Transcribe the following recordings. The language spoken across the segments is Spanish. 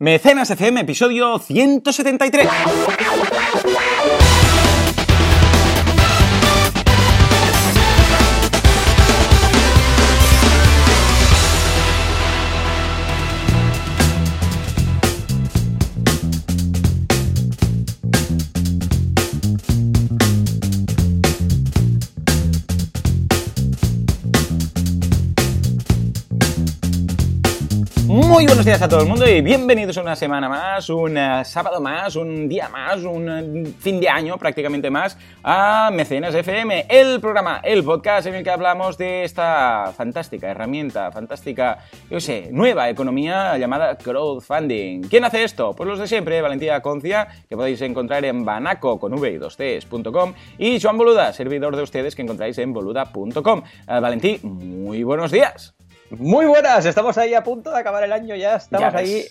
Mecenas FM, episodio 173. Días a todo el mundo y bienvenidos una semana más, un eh, sábado más, un día más, un eh, fin de año prácticamente más a Mecenas FM, el programa, el podcast en el que hablamos de esta fantástica herramienta, fantástica, yo sé, nueva economía llamada crowdfunding. ¿Quién hace esto? Pues los de siempre, Valentía Concia, que podéis encontrar en banaco con v 2 cs.com y Joan Boluda, servidor de ustedes que encontráis en boluda.com. Eh, Valentí, muy buenos días. Muy buenas, estamos ahí a punto de acabar el año, ya estamos Ya ves, ahí, ya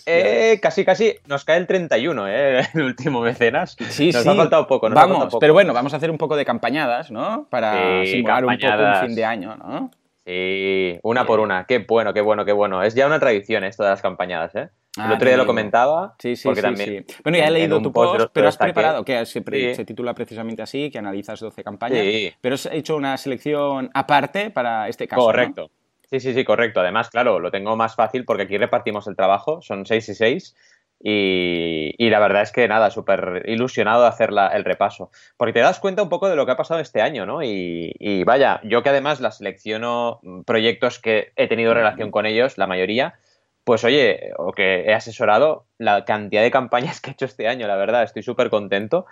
eh, casi casi, nos cae el 31, eh, el último mecenas. Sí, nos sí. ha faltado poco, nos ha Vamos, faltado poco. pero bueno, vamos a hacer un poco de campañadas, ¿no? Para Sí, simular un poco un fin de año, ¿no? Sí, una por una, qué bueno, qué bueno, qué bueno. Es ya una tradición esto de las campañadas, eh. Ah, el otro día lo comentaba, Sí, sí, porque sí, también sí. Bueno, ya he leído tu post pero has preparado, que se, titula precisamente así, que analizas 12 campañas, Sí. pero has hecho una selección aparte para este caso, ¿no? Sí, sí, sí, correcto. Además, claro, lo tengo más fácil porque aquí repartimos el trabajo, son seis y seis. Y, y la verdad es que nada, súper ilusionado de hacer la- el repaso. Porque te das cuenta un poco de lo que ha pasado este año, ¿no? Y, y vaya, yo que además la selecciono mm, proyectos que he tenido relación con ellos, la mayoría, pues oye, o que he asesorado, la cantidad de campañas que he hecho este año, la verdad, estoy súper contento.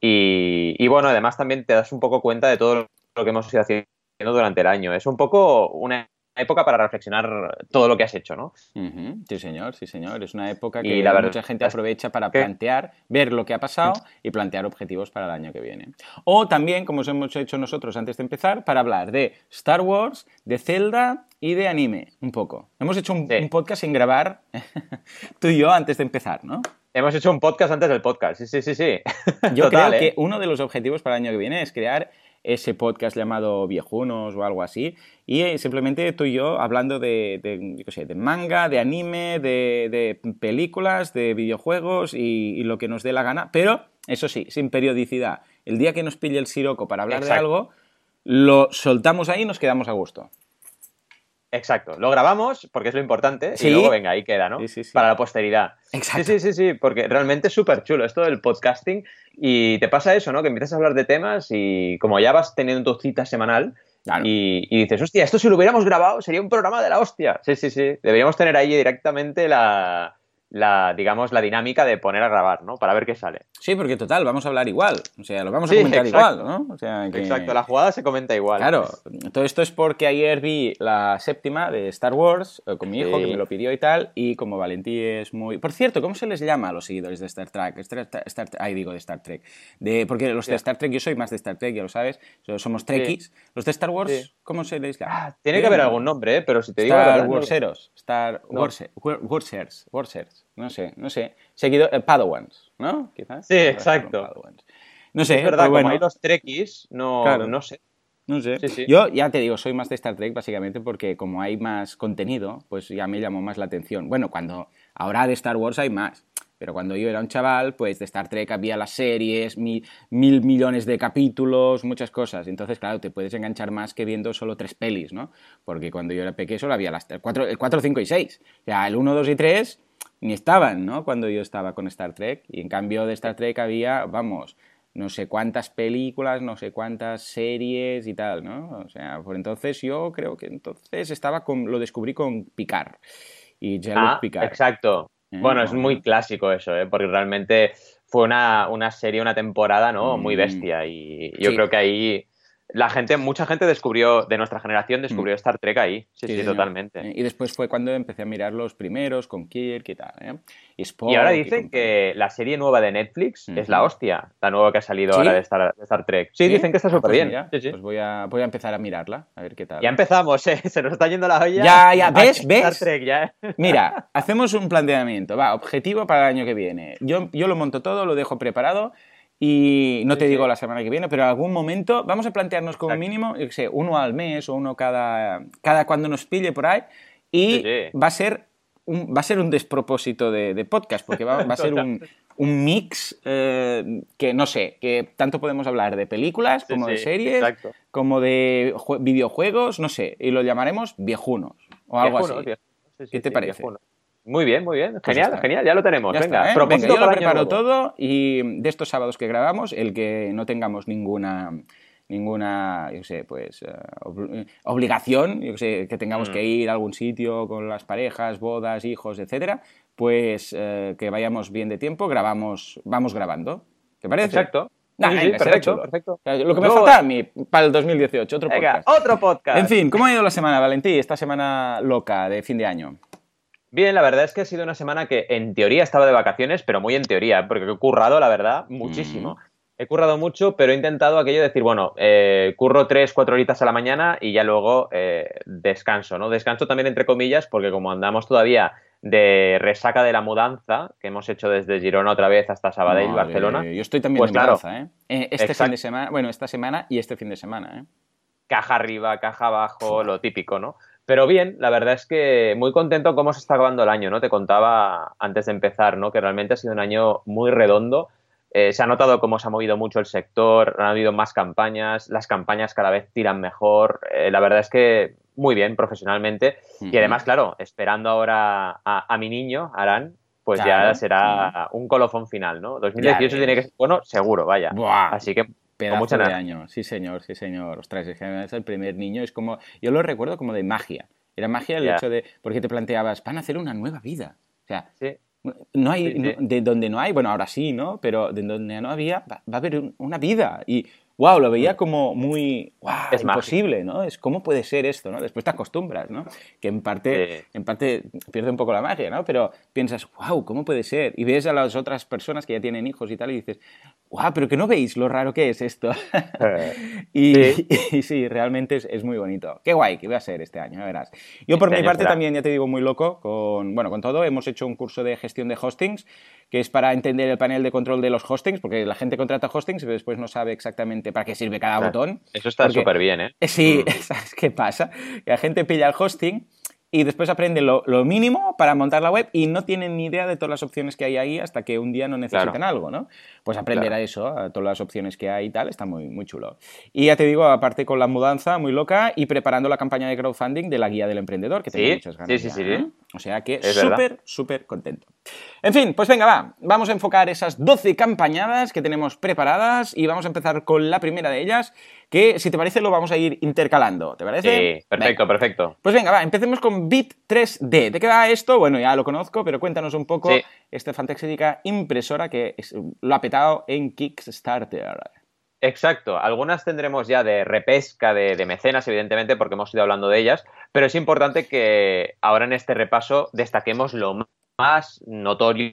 Y, y bueno, además también te das un poco cuenta de todo lo que hemos ido haciendo durante el año. Es un poco una época para reflexionar todo lo que has hecho, ¿no? Sí, señor, sí, señor. Es una época Y que la verdad mucha gente aprovecha para plantear, ver lo que ha pasado y plantear objetivos para el año que viene. O también, como os hemos hecho nosotros antes de empezar, para hablar de Star Wars, de Zelda y de anime, un poco. Hemos hecho un, Sí. un podcast sin grabar tú y yo antes de empezar, ¿no? Hemos hecho un podcast antes del podcast, sí, sí, sí, sí. Yo Total, creo ¿eh? que uno de los objetivos para el año que viene es crear ese podcast llamado Viejunos o algo así, y eh, simplemente tú y yo hablando de, de, yo qué sé, de manga, de anime, de, de películas, de videojuegos y, y lo que nos dé la gana, pero eso sí, sin periodicidad. El día que nos pille el siroco para hablar de algo, lo soltamos ahí y nos quedamos a gusto. Exacto, lo grabamos porque es lo importante Sí. y luego venga, ahí queda, ¿no? Sí, sí, sí. Para la posteridad. Exacto. Sí, sí, sí, sí, porque realmente es súper chulo esto del podcasting y te pasa eso, ¿no? Que empiezas a hablar de temas y como ya vas teniendo tu cita semanal Claro. y, y dices, hostia, esto si lo hubiéramos grabado sería un programa de la hostia. Sí, sí, sí, deberíamos tener ahí directamente la, la digamos, la dinámica de poner a grabar, ¿no? Para ver qué sale. Sí, porque total, vamos a hablar igual, o sea, lo vamos a Sí, comentar exacto. igual, ¿no? O sea, que- Exacto, la jugada se comenta igual. Claro, todo esto es porque ayer vi la séptima de Star Wars eh, con mi hijo, que me lo pidió y tal, y como Valentí es muy... Por cierto, ¿cómo se les llama a los seguidores de Star Trek? Star, Star- Ay, digo de Star Trek. De, porque los de. Star Trek, yo soy más de Star Trek, ya lo sabes, so- somos trekkies. Los de Star Wars. ¿cómo se les llama? Ah, tiene que haber algún nombre, ¿eh? pero si te digo... Star no- Warseros, Star No. Warse- War- Warsers, Warsers, no sé, no sé. Seguidor, eh, Padawans, ¿no? Quizás. Sí, exacto. No sé, es verdad, pero como bueno. hay los trekkies, no, Claro. no sé. No sé. Sí, sí. Yo ya te digo, soy más de Star Trek básicamente porque como hay más contenido, pues ya me llamó más la atención. Bueno, cuando ahora de Star Wars hay más, pero cuando yo era un chaval, pues de Star Trek había las series, mil, mil millones de capítulos, muchas cosas. Entonces, claro, te puedes enganchar más que viendo solo tres pelis, ¿no? Porque cuando yo era pequeño solo había las el 4, el 4 5 y 6. O sea, el 1, 2 y 3 ni estaban, ¿no? Cuando yo estaba con Star Trek. Y en cambio de Star Trek había, vamos, no sé cuántas películas, no sé cuántas series y tal, ¿no? O sea, por entonces yo creo que entonces estaba con, lo descubrí con Picard. Y Jean-Luc Ah, Picard. exacto. Eh, Bueno, es muy clásico eso, ¿eh? porque realmente fue una, una serie, una temporada, ¿no? Muy Mm. bestia. Y yo Sí. creo que ahí la gente, mucha gente descubrió, de nuestra generación, descubrió Star Trek ahí. Sí, sí, Mm. señor. totalmente. Eh, Y después fue cuando empecé a mirar los primeros con Kirk y tal, ¿eh? Y, Spock Y ahora y dicen con- que la serie nueva de Netflix es la hostia, la nueva que ha salido ¿Sí? ahora de Star, de Star Trek. Sí, dicen que está Ah, súper pues bien. Sí, sí. Pues voy a, voy a empezar a mirarla, a ver qué tal. Ya empezamos, ¿eh? Se nos está yendo la olla. Ya, ya, ¿ves? Star ¿Ves? Trek, ya. Mira, hacemos un planteamiento, va, objetivo para el año que viene. Yo, yo lo monto todo, lo dejo preparado y no te digo la semana que viene, pero en algún momento vamos a plantearnos como mínimo, yo sé, uno al mes o uno cada, cada cuando nos pille por ahí y va a ser va a ser un despropósito de, podcast, porque va, a ser un, mix eh, que no sé, que tanto podemos hablar de películas como de series, como de videojuegos, no sé, y lo llamaremos viejunos o algo así. ¿Qué te parece? Muy bien, muy bien. Pues genial, genial, ya lo tenemos. venga, ¿eh? venga, yo lo preparo todo y de estos sábados que grabamos, el que no tengamos ninguna ninguna, yo sé, pues eh, obligación, yo sé, que tengamos que mm. ir a algún sitio con las parejas, bodas, hijos, etcétera, pues eh, que vayamos bien de tiempo, grabamos, vamos grabando. ¿Te parece? Exacto. perfecto, perfecto. Lo que me falta a mí para el 2018, otro podcast. Otro podcast. En fin, ¿cómo ha ido la semana, Valentí? Esta semana loca de fin de año. Bien, la verdad es que ha sido una semana que en teoría estaba de vacaciones, pero muy en teoría, porque he currado, la verdad, muchísimo. Mm. He currado mucho, pero he intentado aquello de decir, bueno, eh, curro tres, cuatro horitas a la mañana y ya luego eh, descanso, ¿no? Descanso también entre comillas, porque como andamos todavía de resaca de la mudanza que hemos hecho desde Girona otra vez hasta Sabadell, y Barcelona. Yo estoy también pues mudanza, ¿eh? ¿eh? Este fin de semana, bueno, esta semana y este fin de semana, ¿eh? Caja arriba, caja abajo, lo típico, ¿no? Pero bien, la verdad es que muy contento cómo se está acabando el año, ¿no? Te contaba antes de empezar, ¿no? Que realmente ha sido un año muy redondo. Eh, se ha notado cómo se ha movido mucho el sector, han habido más campañas, las campañas cada vez tiran mejor. Eh, la verdad es que muy bien profesionalmente. Y además, claro, esperando ahora a, mi niño, Arán, pues ya será un colofón final, ¿no? 2018 tiene que ser bueno, seguro, vaya. Así que Pedazo de año, sí señor, sí señor. Ostras, es que es el primer niño, es como, yo lo recuerdo como de magia. Era magia el hecho de, porque te planteabas, van a hacer una nueva vida. O sea, no hay, de donde no hay, bueno, ahora sí, ¿no? Pero de donde no había, va, a haber una vida. Y wow, lo veía mm. como muy, wow, es imposible, ¿no? Es cómo puede ser esto, ¿no? Después te acostumbras, ¿no? Que en parte, en parte pierde un poco la magia, ¿no? Pero piensas, wow, ¿cómo puede ser? Y ves a las otras personas que ya tienen hijos y tal y dices, ¡guau! Pero que no veis lo raro que es esto. Eh, y, sí. realmente es, muy bonito. Qué guay que va a ser este año, verás. Yo por este mi parte también, ya te digo, muy loco con, bueno, con todo. Hemos hecho un curso de gestión de hostings que es para entender el panel de control de los hostings, porque la gente contrata hostings y después no sabe exactamente para qué sirve cada botón. Eso está súper bien, ¿eh? Sí, mm. ¿sabes qué pasa? Que la gente pilla el hosting y después aprenden lo, mínimo para montar la web y no tienen ni idea de todas las opciones que hay ahí hasta que un día no necesiten algo, ¿no? Pues aprender a eso, a todas las opciones que hay y tal, está muy, muy chulo. Y ya te digo, aparte con la mudanza, muy loca, y preparando la campaña de crowdfunding de la guía del emprendedor, que tengo muchas ganas. Sí, sí, sí, O sea que súper, súper contento. En fin, pues venga, va, vamos a enfocar esas 12 campañadas que tenemos preparadas y vamos a empezar con la primera de ellas, que si te parece lo vamos a ir intercalando, ¿te parece? Sí, perfecto, perfecto. Pues venga, va, empecemos con Bit 3D. ¿De qué va esto? Bueno, ya lo conozco, pero cuéntanos un poco esta fantástica impresora que lo ha petado en Kickstarter. Exacto, algunas tendremos ya de repesca de, mecenas, evidentemente, porque hemos ido hablando de ellas, pero es importante que ahora en este repaso destaquemos lo más notorio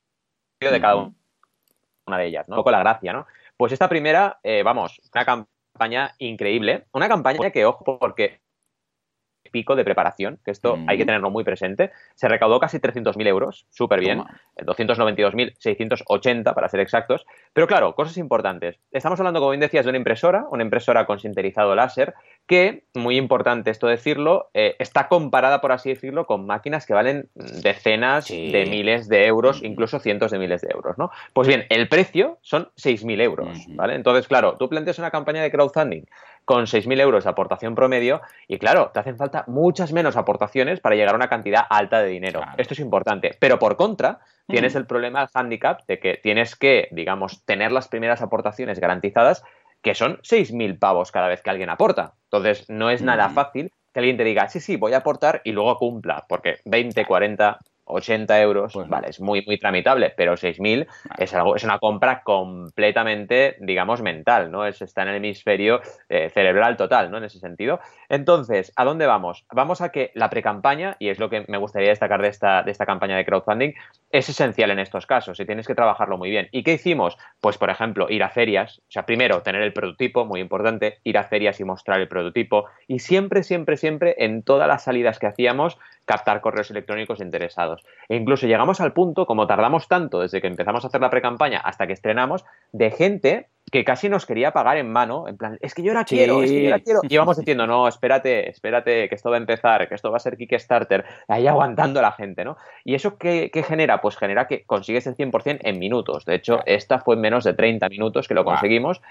de cada una de ellas, ¿no? Un poco la gracia, ¿no? Pues esta primera, eh, vamos, una campaña campaña increíble. Una campaña que, ojo, porque pico de preparación, que esto hay que tenerlo muy presente. Se recaudó casi 300.000 euros, súper bien, 292.680 para ser exactos. Pero claro, cosas importantes. Estamos hablando, como bien decías, de una impresora, una impresora con sinterizado láser, que, muy importante esto decirlo, eh, está comparada, por así decirlo, con máquinas que valen decenas de miles de euros, incluso cientos de miles de euros, ¿no? Pues bien, el precio son 6.000 euros, ¿vale? Entonces, claro, tú planteas una campaña de crowdfunding con 6.000 euros de aportación promedio y claro, te hacen falta muchas menos aportaciones para llegar a una cantidad alta de dinero. Esto es importante. Pero por contra, tienes el problema, el handicap, de que tienes que, digamos, tener las primeras aportaciones garantizadas que son 6.000 pavos cada vez que alguien aporta. Entonces, no es nada fácil que alguien te diga, sí, sí, voy a aportar y luego cumpla, porque 20, 40, 80 euros, pues vale, es muy, muy tramitable, pero 6.000 es, algo, es una compra completamente, digamos, mental, ¿no? Es, está en el hemisferio eh, cerebral total, ¿no? En ese sentido. Entonces, ¿a dónde vamos? Vamos a que la pre-campaña, y es lo que me gustaría destacar de esta, de esta campaña de crowdfunding, es esencial en estos casos y tienes que trabajarlo muy bien. ¿Y qué hicimos? Pues, por ejemplo, ir a ferias, o sea, primero, tener el prototipo, muy importante, ir a ferias y mostrar el prototipo, y siempre, siempre, siempre, en todas las salidas que hacíamos, captar correos electrónicos interesados. E incluso llegamos al punto, como tardamos tanto desde que empezamos a hacer la pre-campaña hasta que estrenamos, de gente que casi nos quería pagar en mano, en plan, es que yo la quiero, es que yo la quiero. Y íbamos diciendo, no, espérate, espérate, que esto va a empezar, que esto va a ser Kickstarter, ahí aguantando a la gente, ¿no? ¿Y eso qué, genera? Pues genera que consigues el 100% en minutos. De hecho, esta fue en menos de 30 minutos que lo conseguimos.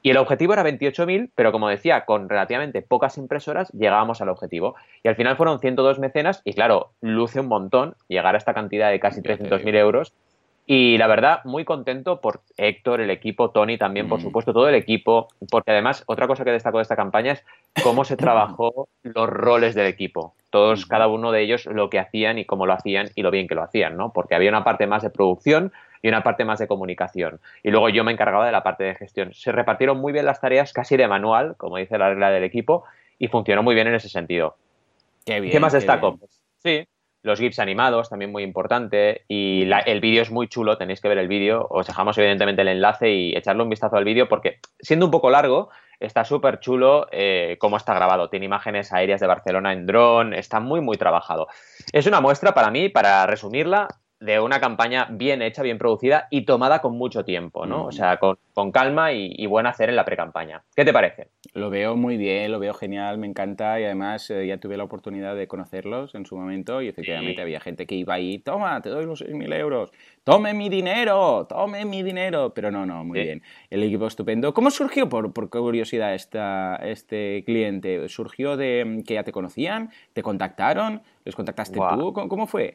Y el objetivo era 28.000, pero como decía, con relativamente pocas impresoras llegábamos al objetivo. Y al final fueron 102 mecenas y claro, luce un montón llegar a esta cantidad de casi 300.000 euros y la verdad, muy contento por Héctor, el equipo, Tony también, por mm. supuesto, todo el equipo, porque además otra cosa que destacó de esta campaña es cómo se trabajó los roles del equipo. Todos, cada uno de ellos, lo que hacían y cómo lo hacían y lo bien que lo hacían, ¿no? Porque había una parte más de producción y una parte más de comunicación. Y luego yo me encargaba de la parte de gestión. Se repartieron muy bien las tareas casi de manual, como dice la regla del equipo, y funcionó muy bien en ese sentido. Qué, bien, ¿Qué más destaco? sí, los GIFs animados, también muy importante. Y el vídeo es muy chulo, tenéis que ver el vídeo. Os dejamos evidentemente el enlace y echarle un vistazo al vídeo porque siendo un poco largo, está súper chulo eh, cómo está grabado. Tiene imágenes aéreas de Barcelona en dron, está muy, muy trabajado. Es una muestra para mí, para resumirla, de una campaña bien hecha, bien producida y tomada con mucho tiempo, ¿no? O sea, con, calma y, buen hacer en la pre-campaña. ¿Qué te parece? Lo veo muy bien, lo veo genial, me encanta y además eh, ya tuve la oportunidad de conocerlos en su momento y efectivamente había gente que iba ahí, toma, te doy los 6.000 euros, tome mi dinero, tome mi dinero, pero no, no, muy bien. El equipo estupendo. ¿Cómo surgió, por, por curiosidad, esta, este cliente? ¿Surgió de que ya te conocían? ¿Te contactaron? ¿Les contactaste tú? ¿Cómo fue?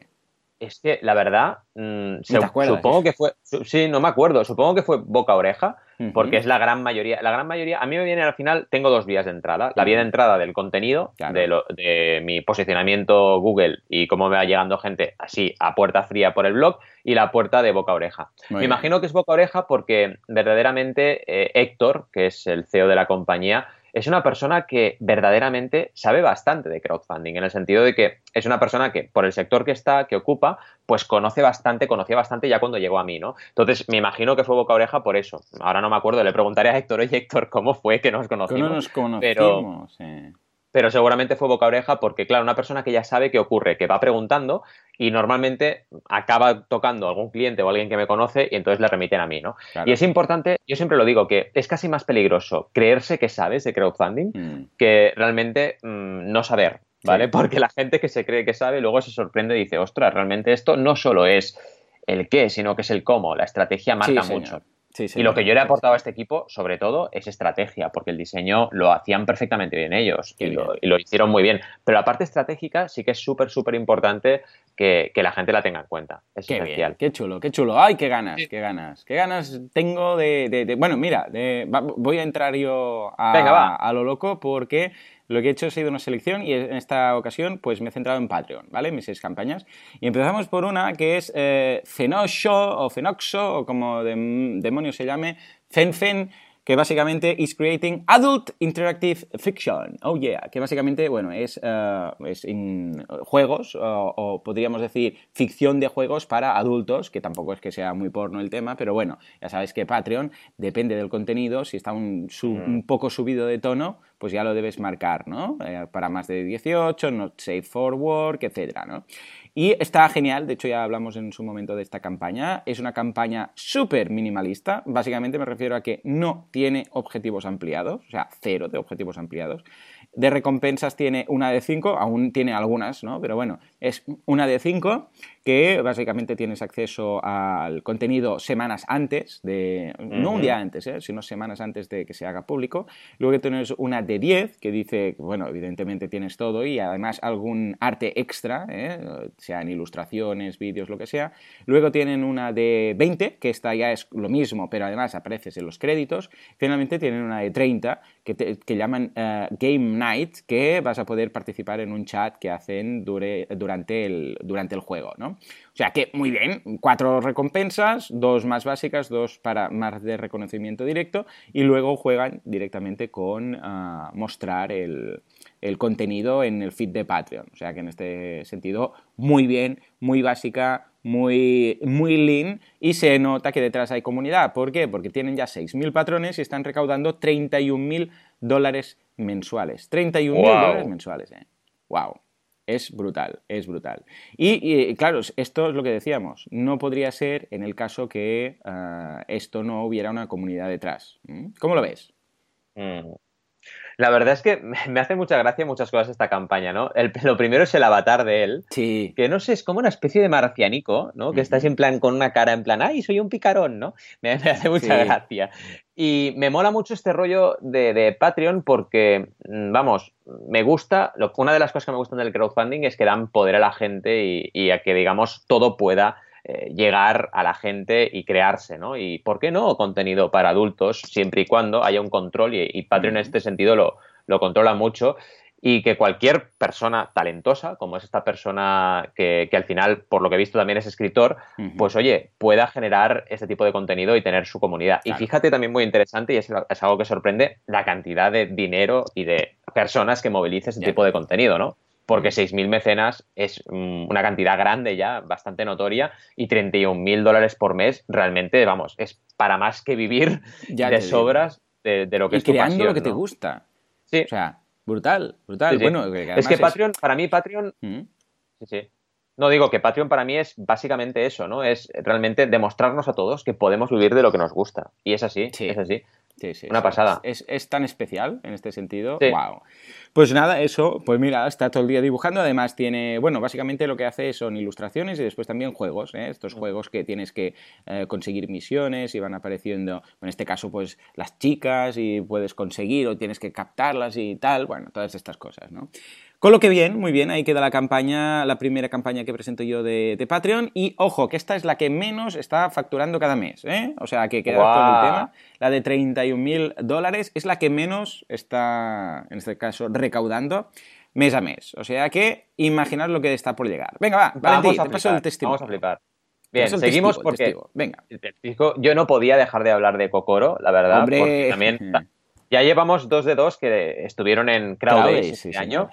Es que la verdad, mm, supongo que fue, sí, no me acuerdo, supongo que fue boca oreja, porque es la gran mayoría, la gran mayoría, a mí me viene al final, tengo dos vías de entrada, la vía de entrada del contenido, de, mi posicionamiento Google y cómo me va llegando gente así a puerta fría por el blog, y la puerta de boca oreja. me imagino que es boca oreja porque verdaderamente eh, Héctor, que es el CEO de la compañía, es una persona que verdaderamente sabe bastante de crowdfunding, en el sentido de que es una persona que, por el sector que está, que ocupa, pues conoce bastante, conocía bastante ya cuando llegó a mí, ¿no? Entonces, me imagino que fue boca oreja por eso. Ahora no me acuerdo, le preguntaré a Héctor, oye Héctor, ¿cómo fue que nos conocimos? nos conocimos? Pero, pero seguramente fue boca oreja porque, claro, una persona que ya sabe qué ocurre, que va preguntando y normalmente acaba tocando a algún cliente o alguien que me conoce y entonces le remiten a mí, ¿no? Y es importante, yo siempre lo digo, que es casi más peligroso creerse que sabes de crowdfunding mm. que realmente mm, no saber, ¿vale? Porque la gente que se cree que sabe luego se sorprende y dice, ostras, realmente esto no solo es el qué, sino que es el cómo, la estrategia marca mucho y lo que yo le he aportado a este equipo, sobre todo, es estrategia, porque el diseño lo hacían perfectamente bien ellos y lo, hicieron muy bien. Pero la parte estratégica sí que es súper, súper importante que, la gente la tenga en cuenta. Es qué esencial. qué chulo, qué chulo. ¡Ay, qué ganas, qué ganas! ¿Qué ganas tengo de...? bueno, mira, voy a entrar yo a, a lo loco porque lo que he hecho ha sido una selección y en esta ocasión pues me he centrado en Patreon, ¿vale? Mis seis campañas. Y empezamos por una que es eh, o Fenoxo o como demonios se llame, Fenfen que básicamente is creating adult interactive fiction. Oh yeah, que básicamente, bueno, es, eh, es juegos o, podríamos decir ficción de juegos para adultos, que tampoco es que sea muy porno el tema, pero bueno, ya sabes que Patreon depende del contenido, si está un, un mm. poco subido de tono, pues ya lo debes marcar, ¿no? Eh, para más de 18, not safe for work, etcétera, ¿no? Y está genial, de hecho ya hablamos en su momento de esta campaña. Es una campaña súper minimalista. Básicamente me refiero a que no tiene objetivos ampliados, o sea, cero de objetivos ampliados. De recompensas tiene una de cinco, aún tiene algunas, ¿no? Pero bueno, es una de cinco que básicamente tienes acceso al contenido semanas antes de, no un día antes, ¿eh? sino semanas antes de que se haga público. Luego tienes una de 10 que dice, bueno, evidentemente tienes todo y además algún arte extra, ¿eh? sean ilustraciones, vídeos, lo que sea. Luego tienen una de 20, que esta ya es lo mismo, pero además apareces en los créditos. Finalmente tienen una de 30 que, que llaman eh, Game Night, que vas a poder participar en un chat que hacen durante, el, durante el juego, ¿no? O sea que, muy bien, cuatro recompensas, dos más básicas, dos para más de reconocimiento directo, y luego juegan directamente con ah, mostrar el, contenido en el feed de Patreon. O sea que en este sentido, muy bien, muy básica, muy, muy lean y se nota que detrás hay comunidad. ¿Por qué? Porque tienen ya 6.000 patrones y están recaudando 31.000 dólares mensuales. 31.000 dólares mensuales, ¿eh? ¡Wow! Es brutal, es brutal. Y, claro, esto es lo que decíamos, no podría ser en el caso que ah, esto no hubiera una comunidad detrás. ¿Cómo lo ves? Mm. La verdad es que me hace mucha gracia muchas cosas esta campaña, ¿no? lo primero es el avatar de él. Sí. Que no sé, es como una especie de marcianico, ¿no? Que estás en plan con una cara en plan, ¡ay, soy un picarón, ¿no? Me, hace mucha gracia. Y me mola mucho este rollo de, Patreon porque, mm, vamos, me gusta, una de las cosas que me gustan del crowdfunding es que dan poder a la gente y, y a que, digamos, todo pueda eh, llegar a la gente y crearse, ¿no? Y ¿por qué no contenido para adultos siempre y cuando haya un control y, Patreon en este sentido lo, lo controla mucho y que cualquier persona talentosa, como es esta persona que, al final, por lo que he visto, también es escritor, pues oye, pueda generar este tipo de contenido y tener su comunidad. Y fíjate también muy interesante, y es, algo que sorprende, la cantidad de dinero y de personas que moviliza este tipo de contenido, ¿no? porque 6.000 mecenas es mm, una cantidad grande ya, bastante notoria, y 31.000 dólares por mes realmente, vamos, es para más que vivir de sobras de, lo que y es creando lo que te gusta. Sí. O sea, brutal, brutal. Bueno, es que Patreon, para mí Patreon... ¿Mm? Sí, sí. No digo que Patreon para mí es básicamente eso, ¿no? Es realmente demostrarnos a todos que podemos vivir de lo que nos gusta. Y es así, es así. Sí, sí, Una pasada. Es, tan especial en este sentido. ¡Wow! Pues nada, eso, pues mira, está todo el día dibujando. Además, tiene, bueno, básicamente lo que hace son ilustraciones y después también juegos. ¿eh? Estos juegos que tienes que eh, conseguir misiones y van apareciendo, en este caso, pues las chicas y puedes conseguir o tienes que captarlas y tal. Bueno, todas estas cosas, ¿no? Con lo que bien, muy bien, ahí queda la campaña, la primera campaña que presento yo de, Patreon. Y ojo, que esta es la que menos está facturando cada mes, ¿eh? O sea, que queda con el tema. La de 31.000 dólares es la que menos está, en este caso, recaudando mes a mes. O sea que imaginar lo que está por llegar. Venga, va, Valentín, te paso el testimonio. Vamos a flipar. Bien, seguimos porque Venga. yo no podía dejar de hablar de Kokoro, la verdad, Hombre. porque también ya llevamos dos de dos que estuvieron en Crowdays este año.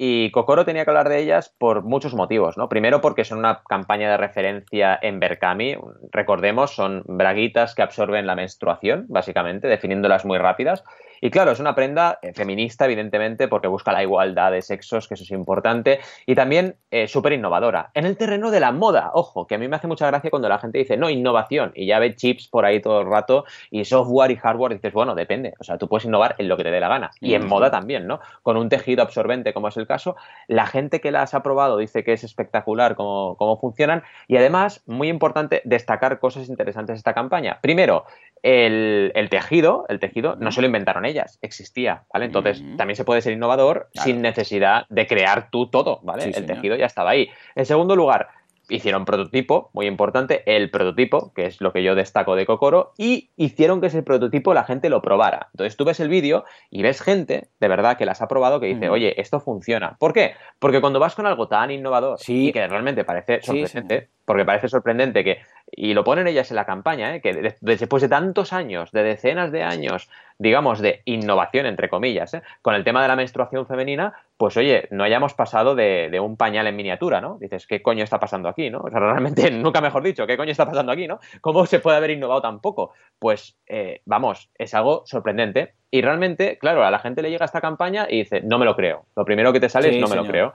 Y Kokoro tenía que hablar de ellas por muchos motivos, ¿no? Primero porque son una campaña de referencia en Berkami, recordemos, son braguitas que absorben la menstruación, básicamente, definiéndolas muy rápidas. Y claro, es una prenda eh, feminista, evidentemente, porque busca la igualdad de sexos, que eso es importante, y también eh, súper innovadora. En el terreno de la moda, ojo, que a mí me hace mucha gracia cuando la gente dice, no, innovación, y ya ve chips por ahí todo el rato, y software y hardware, y dices, bueno, depende, o sea, tú puedes innovar en lo que te dé la gana, y en moda también, ¿no? Con un tejido absorbente, como es el caso, la gente que las ha probado dice que es espectacular cómo, cómo funcionan, y además, muy importante, destacar cosas interesantes de esta campaña. Primero, el, tejido, el tejido no se lo inventaron ellas, existía, ¿vale? Entonces también se puede ser innovador sin necesidad de crear tú todo, ¿vale? el tejido ya estaba ahí. En segundo lugar, hicieron prototipo, muy importante, el prototipo, que es lo que yo destaco de Kokoro, y hicieron que ese prototipo la gente lo probara. Entonces tú ves el vídeo y ves gente, de verdad, que las ha probado, que dice, oye, esto funciona. ¿Por qué? Porque cuando vas con algo tan innovador y que realmente parece sorprendente, porque parece sorprendente que, y lo ponen ellas en la campaña, ¿eh? que después de tantos años, de decenas de años, digamos, de innovación, entre comillas, ¿eh? con el tema de la menstruación femenina, pues oye, no hayamos pasado de, un pañal en miniatura, ¿no? Dices, ¿qué coño está pasando aquí, no? O sea, realmente, nunca mejor dicho, ¿qué coño está pasando aquí, no? ¿Cómo se puede haber innovado tan poco? Pues, eh, vamos, es algo sorprendente. Y realmente, claro, a la gente le llega esta campaña y dice, no me lo creo. Lo primero que te sale es, no me lo creo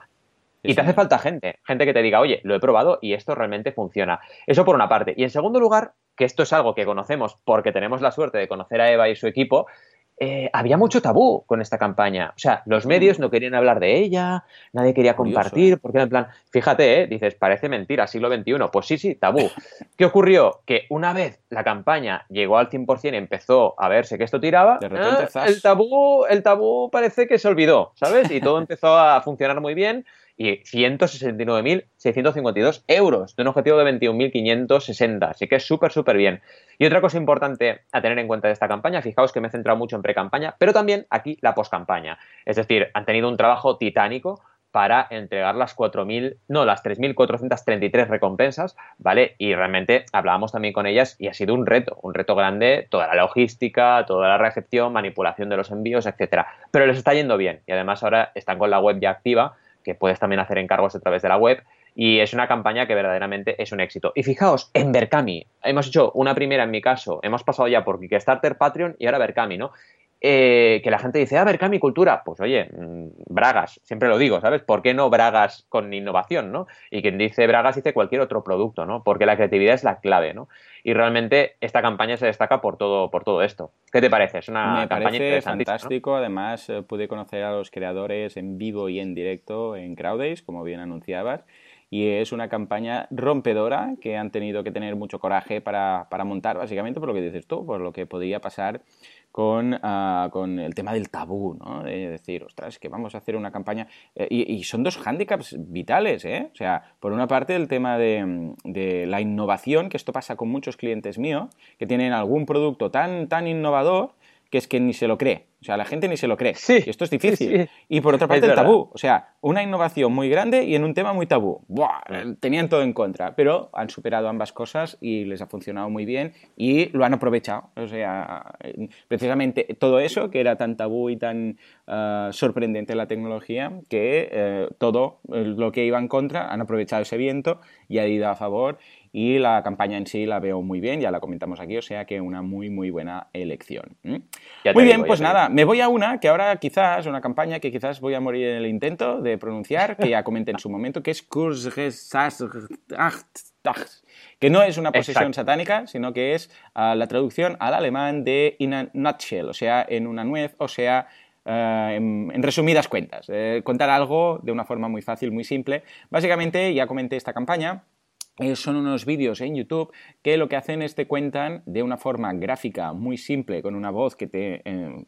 y te hace falta gente, gente que te diga, oye, lo he probado y esto realmente funciona. Eso por una parte. Y en segundo lugar, que esto es algo que conocemos porque tenemos la suerte de conocer a Eva y su equipo, eh, había mucho tabú con esta campaña. O sea, los medios no querían hablar de ella, nadie quería compartir, ¿eh? porque en plan, fíjate, ¿eh? dices, parece mentira, siglo XXI. Pues sí, sí, tabú. ¿Qué ocurrió? Que una vez la campaña llegó al 100% y empezó a verse que esto tiraba, de repente, el, tabú, el tabú parece que se olvidó, ¿sabes? Y todo empezó a funcionar muy bien y 169.652 euros de un objetivo de 21.560. Así que es súper, súper bien. Y otra cosa importante a tener en cuenta de esta campaña, fijaos que me he centrado mucho en pre-campaña, pero también aquí la post-campaña. Es decir, han tenido un trabajo titánico para entregar las 4.000, no, las 3.433 recompensas, ¿vale? Y realmente hablábamos también con ellas y ha sido un reto, un reto grande, toda la logística, toda la recepción, manipulación de los envíos, etcétera. Pero les está yendo bien y además ahora están con la web ya activa que puedes también hacer encargos a través de la web. Y es una campaña que verdaderamente es un éxito. Y fijaos, en Berkami, hemos hecho una primera en mi caso, hemos pasado ya por Kickstarter, Patreon y ahora Berkami, ¿no? Eh, que la gente dice, a ver, mi cultura. Pues oye, mm, bragas, siempre lo digo, ¿sabes? ¿Por qué no bragas con innovación, no? Y quien dice bragas dice cualquier otro producto, ¿no? Porque la creatividad es la clave, ¿no? Y realmente esta campaña se destaca por todo, por todo esto. ¿Qué te parece? Es una Me campaña parece fantástico. Además, eh, pude conocer a los creadores en vivo y en directo en Crowdays, como bien anunciabas y es una campaña rompedora que han tenido que tener mucho coraje para, para montar, básicamente por lo que dices tú, por lo que podría pasar con, uh, con el tema del tabú, ¿no? De decir, ostras, que vamos a hacer una campaña... Eh, y, y, son dos hándicaps vitales, ¿eh? O sea, por una parte el tema de, de, la innovación, que esto pasa con muchos clientes míos, que tienen algún producto tan, tan innovador que es que ni se lo cree. O sea, la gente ni se lo cree. Sí, y esto es difícil. Sí, Y por otra parte, el tabú. O sea, una innovación muy grande y en un tema muy tabú. Buah, tenían todo en contra, pero han superado ambas cosas y les ha funcionado muy bien y lo han aprovechado. O sea, precisamente todo eso que era tan tabú y tan uh, sorprendente la tecnología, que uh, todo lo que iba en contra han aprovechado ese viento y ha ido a favor y la campaña en sí la veo muy bien, ya la comentamos aquí, o sea que una muy muy buena elección. ¿Mm? Muy bien, digo, pues nada, me voy a una que ahora quizás, una campaña que quizás voy a morir en el intento de pronunciar, que ya comenté en su momento, que es que no es una posesión Exacto. satánica, sino que es uh, la traducción al alemán de in a nutshell, o sea, en una nuez, o sea, Uh, en, en, resumidas cuentas, eh, contar algo de una forma muy fácil, muy simple. Básicamente, ya comenté esta campaña, eh, son unos vídeos en YouTube que lo que hacen es te cuentan de una forma gráfica muy simple, con una voz que, te, eh,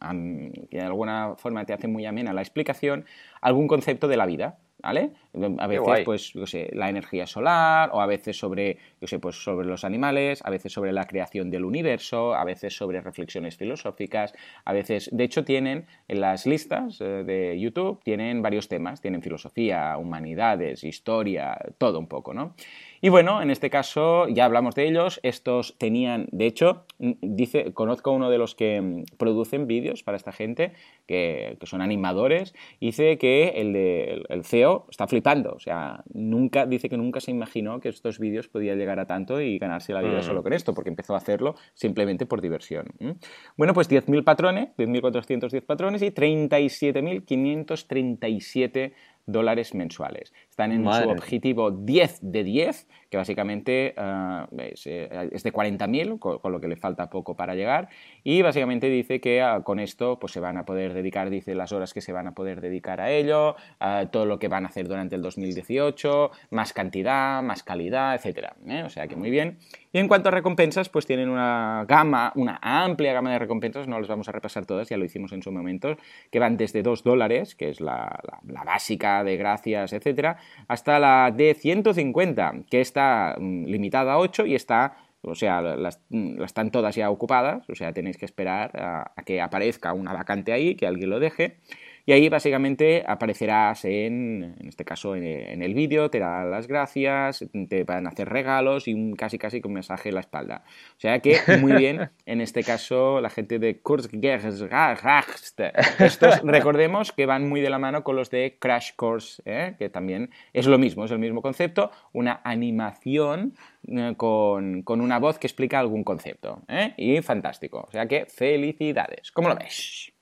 que de alguna forma te hace muy amena la explicación, algún concepto de la vida. ¿Vale? A veces, pues, yo sé, la energía solar, o a veces sobre, yo sé, pues sobre los animales, a veces sobre la creación del universo, a veces sobre reflexiones filosóficas, a veces, de hecho, tienen en las listas eh, de YouTube, tienen varios temas, tienen filosofía, humanidades, historia, todo un poco, ¿no? Y bueno, en este caso ya hablamos de ellos. Estos tenían, de hecho, dice, conozco a uno de los que mm, producen vídeos para esta gente, que, que son animadores, dice que el, de, el CEO está flipando. O sea, nunca, dice que nunca se imaginó que estos vídeos podían llegar a tanto y ganarse la vida mm. solo con esto, porque empezó a hacerlo simplemente por diversión. Bueno, pues 10.000 patrones, 10.410 patrones y 37.537 dólares mensuales. Están en Madre. su objetivo 10 de 10, que básicamente uh, es, eh, es, de 40.000, con, con, lo que le falta poco para llegar. Y básicamente dice que uh, con esto pues, se van a poder dedicar, dice las horas que se van a poder dedicar a ello, uh, todo lo que van a hacer durante el 2018, más cantidad, más calidad, etc. ¿eh? O sea que muy bien. Y en cuanto a recompensas, pues tienen una gama, una amplia gama de recompensas, no las vamos a repasar todas, ya lo hicimos en su momento, que van desde 2 dólares, que es la, la, la básica de gracias, etcétera, hasta la de 150, que está mm, limitada a 8 y está o sea, las, las, están todas ya ocupadas, o sea, tenéis que esperar a, a, que aparezca una vacante ahí, que alguien lo deje. Y ahí básicamente aparecerás en, en este caso en, en el vídeo, te darán las gracias, te van a hacer regalos y un casi casi con mensaje en la espalda. O sea que muy bien, en este caso la gente de Kurzgesagt. Estos recordemos que van muy de la mano con los de Crash Course, ¿eh? que también es lo mismo, es el mismo concepto, una animación eh, con, con, una voz que explica algún concepto. ¿eh? Y fantástico. O sea que felicidades. ¿Cómo lo ves?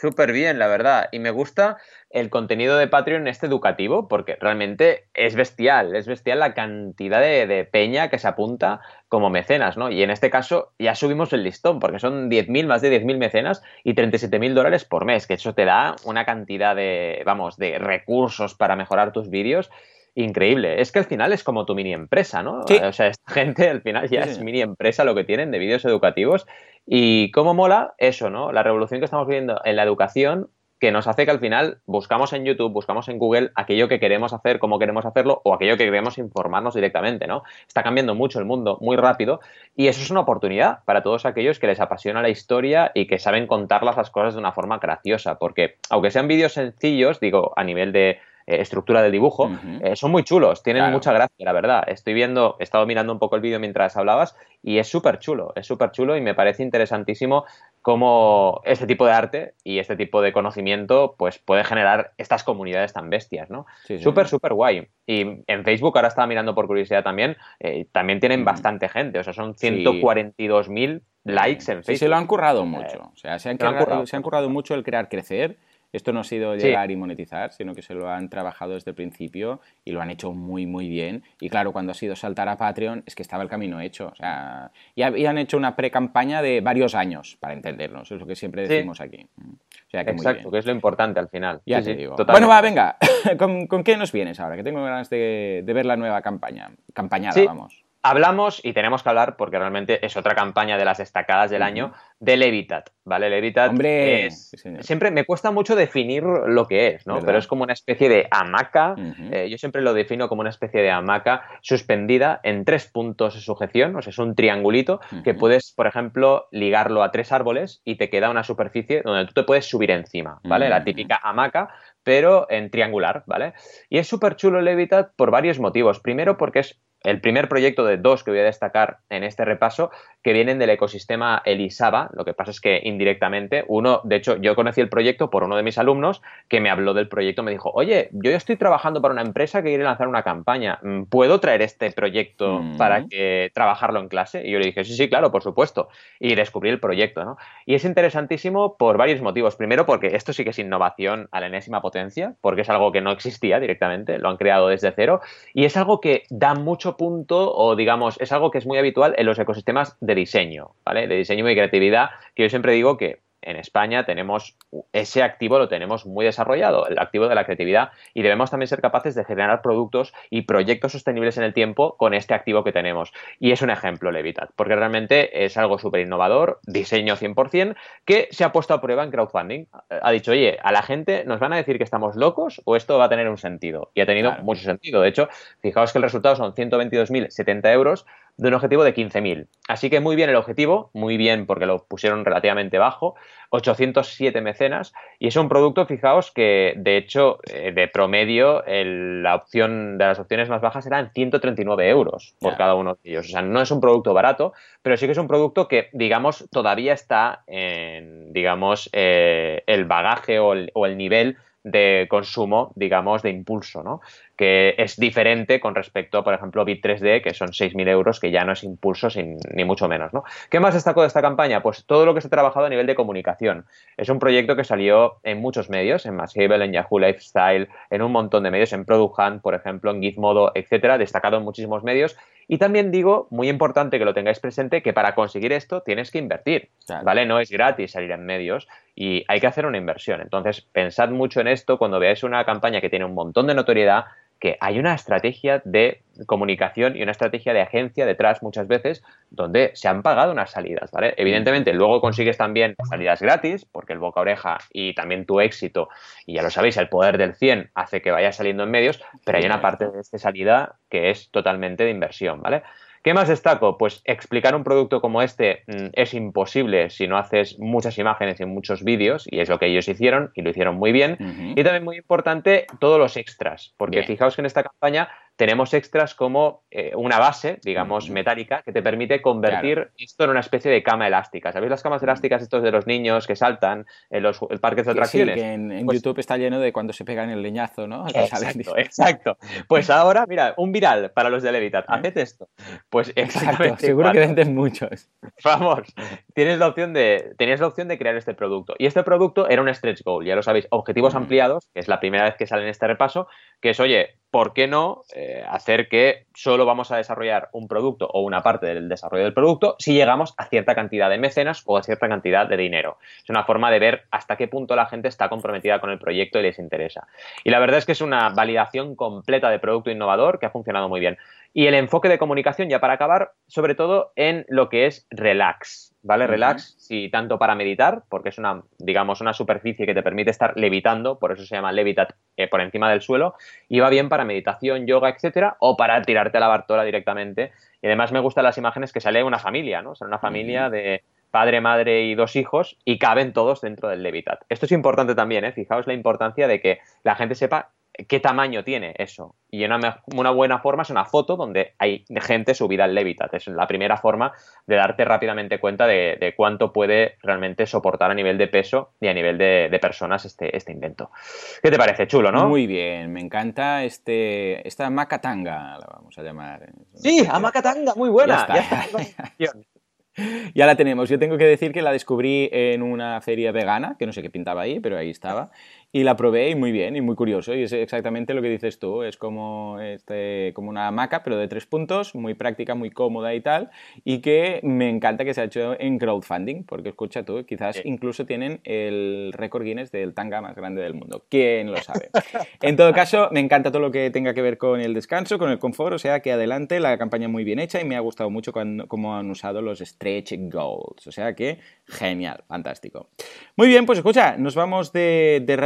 Súper bien, la verdad. Y me gusta el contenido de Patreon este educativo, porque realmente es bestial, es bestial la cantidad de, de, peña que se apunta como mecenas, ¿no? Y en este caso ya subimos el listón, porque son 10.000, más de 10.000 mecenas y 37.000 dólares por mes, que eso te da una cantidad de, vamos, de recursos para mejorar tus vídeos increíble. Es que al final es como tu mini empresa, ¿no? Sí. O sea, esta gente al final ya sí, es mini empresa lo que tienen de vídeos educativos. Y cómo mola eso, ¿no? La revolución que estamos viviendo en la educación que nos hace que al final buscamos en YouTube, buscamos en Google aquello que queremos hacer, cómo queremos hacerlo o aquello que queremos informarnos directamente, ¿no? Está cambiando mucho el mundo, muy rápido, y eso es una oportunidad para todos aquellos que les apasiona la historia y que saben contarlas las cosas de una forma graciosa, porque aunque sean vídeos sencillos, digo, a nivel de eh, estructura del dibujo, uh -huh. eh, son muy chulos, tienen claro. mucha gracia, la verdad. Estoy viendo, he estado mirando un poco el vídeo mientras hablabas y es súper chulo, es súper chulo y me parece interesantísimo cómo este tipo de arte y este tipo de conocimiento pues puede generar estas comunidades tan bestias, ¿no? Súper, sí, súper guay. Y en Facebook, ahora estaba mirando por curiosidad también, eh, también tienen uh -huh. bastante gente, o sea, son 142.000 sí likes en Facebook. Sí, se lo han currado mucho. O sea, se han, currado, se han currado mucho el crear crecer esto no ha sido llegar y monetizar, sino que se lo han trabajado desde el principio y lo han hecho muy, muy bien. Y claro, cuando ha sido saltar a Patreon, es que estaba el camino hecho. O sea, y habían hecho una pre-campaña de varios años, para entendernos, es lo que siempre decimos aquí. O sea, que Exacto, que es lo importante al final. Ya te digo. Bueno, va, venga, ¿Con, qué nos vienes ahora? Que tengo ganas de, de ver la nueva campaña. Campañada, vamos. Hablamos, y tenemos que hablar, porque realmente es otra campaña de las destacadas del año, de Levitat, ¿vale? Levitat Hombre, es, siempre me cuesta mucho definir lo que es, ¿no? Pero es como una especie de hamaca, eh, yo siempre lo defino como una especie de hamaca suspendida en tres puntos de sujeción, o sea, es un triangulito que puedes, por ejemplo, ligarlo a tres árboles y te queda una superficie donde tú te puedes subir encima, ¿vale? La típica hamaca, pero en triangular, ¿vale? Y es súper chulo Levitat por varios motivos. Primero porque es el primer proyecto de dos que voy a destacar en este repaso, que vienen del ecosistema Elisaba, lo que pasa es que indirectamente, uno, de hecho, yo conocí el proyecto por uno de mis alumnos que me habló del proyecto, me dijo, oye, yo estoy trabajando para una empresa que quiere lanzar una campaña, ¿puedo traer este proyecto mm. para que trabajarlo en clase? Y yo le dije, sí, sí, claro, por supuesto, y descubrí el proyecto, ¿no? Y es interesantísimo por varios motivos. Primero, porque esto sí que es innovación a la enésima potencia, porque es algo que no existía directamente, lo han creado desde cero, y es algo que da mucho punto, o digamos, es algo que es muy habitual en los ecosistemas de diseño, ¿vale? De diseño y creatividad, que yo siempre digo que en España tenemos ese activo lo tenemos muy desarrollado, el activo de la creatividad, y debemos también ser capaces de generar productos y proyectos sostenibles en el tiempo con este activo que tenemos. Y es un ejemplo, Levitat, porque realmente es algo súper innovador, diseño 100%, que se ha puesto a prueba en crowdfunding. Ha dicho, oye, a la gente nos van a decir que estamos locos o esto va a tener un sentido. Y ha tenido mucho sentido. De hecho, fijaos que el resultado son 122.070 euros de un objetivo de 15.000. Así que muy bien el objetivo, muy bien porque lo pusieron relativamente bajo, 807 mecenas y es un producto, fijaos que de hecho eh, de promedio la opción de las opciones más bajas eran 139 euros por cada uno de ellos. O sea, no es un producto barato, pero sí que es un producto que digamos todavía está en digamos eh, el bagaje o el, o el nivel de consumo, digamos, de impulso, ¿no? Que es diferente con respecto, por ejemplo, Bit 3D, que son 6.000 euros, que ya no es impulso sin, ni mucho menos, ¿no? ¿Qué más destacó de esta campaña? Pues todo lo que se ha trabajado a nivel de comunicación. Es un proyecto que salió en muchos medios, en Mashable, en Yahoo Lifestyle, en un montón de medios, en Product Hunt, por ejemplo, en Gizmodo, etcétera, destacado en muchísimos medios. Y también digo, muy importante que lo tengáis presente, que para conseguir esto tienes que invertir, ¿vale? No es gratis salir en medios y hay que hacer una inversión. Entonces, pensad mucho en esto cuando veáis una campaña que tiene un montón de notoriedad, que hay una estrategia de comunicación y una estrategia de agencia detrás muchas veces donde se han pagado unas salidas, ¿vale? Evidentemente luego consigues también salidas gratis porque el boca oreja y también tu éxito, y ya lo sabéis, el poder del 100 hace que vaya saliendo en medios, pero hay una parte de esta salida que es totalmente de inversión, ¿vale? ¿Qué más destaco? Pues explicar un producto como este mm, es imposible si no haces muchas imágenes y muchos vídeos, y es lo que ellos hicieron, y lo hicieron muy bien. Y también muy importante, todos los extras, porque fijaos que en esta campaña tenemos extras como eh, una base, digamos, metálica, que te permite convertir esto en una especie de cama elástica. ¿Sabéis las camas elásticas estos de los niños que saltan en los parques de atracciones? Sí, que en, pues YouTube está lleno de cuando se pegan el leñazo, ¿no? Exacto, exacto. Pues ahora, mira, un viral para los de Levitat. Haced esto. Pues exacto. Seguro que venden muchos. Vamos, tienes la opción de, tenías la opción de crear este producto. Y este producto era un stretch goal, ya lo sabéis, objetivos ampliados, que es la primera vez que sale en este repaso, que es, oye, ¿por qué no eh, hacer que solo vamos a desarrollar un producto o una parte del desarrollo del producto si llegamos a cierta cantidad de mecenas o a cierta cantidad de dinero? Es una forma de ver hasta qué punto la gente está comprometida con el proyecto y les interesa. Y la verdad es que es una validación completa de producto innovador que ha funcionado muy bien. Y el enfoque de comunicación, ya para acabar, sobre todo en lo que es relax. ¿Vale? Relax, si tanto para meditar, porque es una, digamos, una superficie que te permite estar levitando, por eso se llama levitat eh, por encima del suelo, y va bien para meditación, yoga, etcétera, o para tirarte a la bartola directamente. Y además me gustan las imágenes que sale una familia, ¿no? O una familia de padre, madre y dos hijos, y caben todos dentro del levitat. Esto es importante también, ¿eh? Fijaos la importancia de que la gente sepa qué tamaño tiene eso. Y una, una, buena forma es una foto donde hay gente subida al Levitat. Es la primera forma de darte rápidamente cuenta de, cuánto puede realmente soportar a nivel de peso y a nivel de, personas este, este, invento. ¿Qué te parece? Chulo, ¿no? Muy bien, me encanta este, esta macatanga, la vamos a llamar. Sí, a macatanga, muy buena. ya la tenemos. Yo tengo que decir que la descubrí en una feria vegana, que no sé qué pintaba ahí, pero ahí estaba. Y la probé y muy bien, y muy curioso. Y es exactamente lo que dices tú. Es como, este, como una hamaca, pero de tres puntos, muy práctica, muy cómoda y tal. Y que me encanta que se ha hecho en crowdfunding, porque escucha tú, quizás incluso tienen el récord Guinness del tanga más grande del mundo. ¿Quién lo sabe? en todo caso, me encanta todo lo que tenga que ver con el descanso, con el confort. O sea que adelante, la campaña muy bien hecha y me ha gustado mucho cómo han usado los stretch goals. O sea que genial, fantástico. Muy bien, pues escucha, nos vamos de, de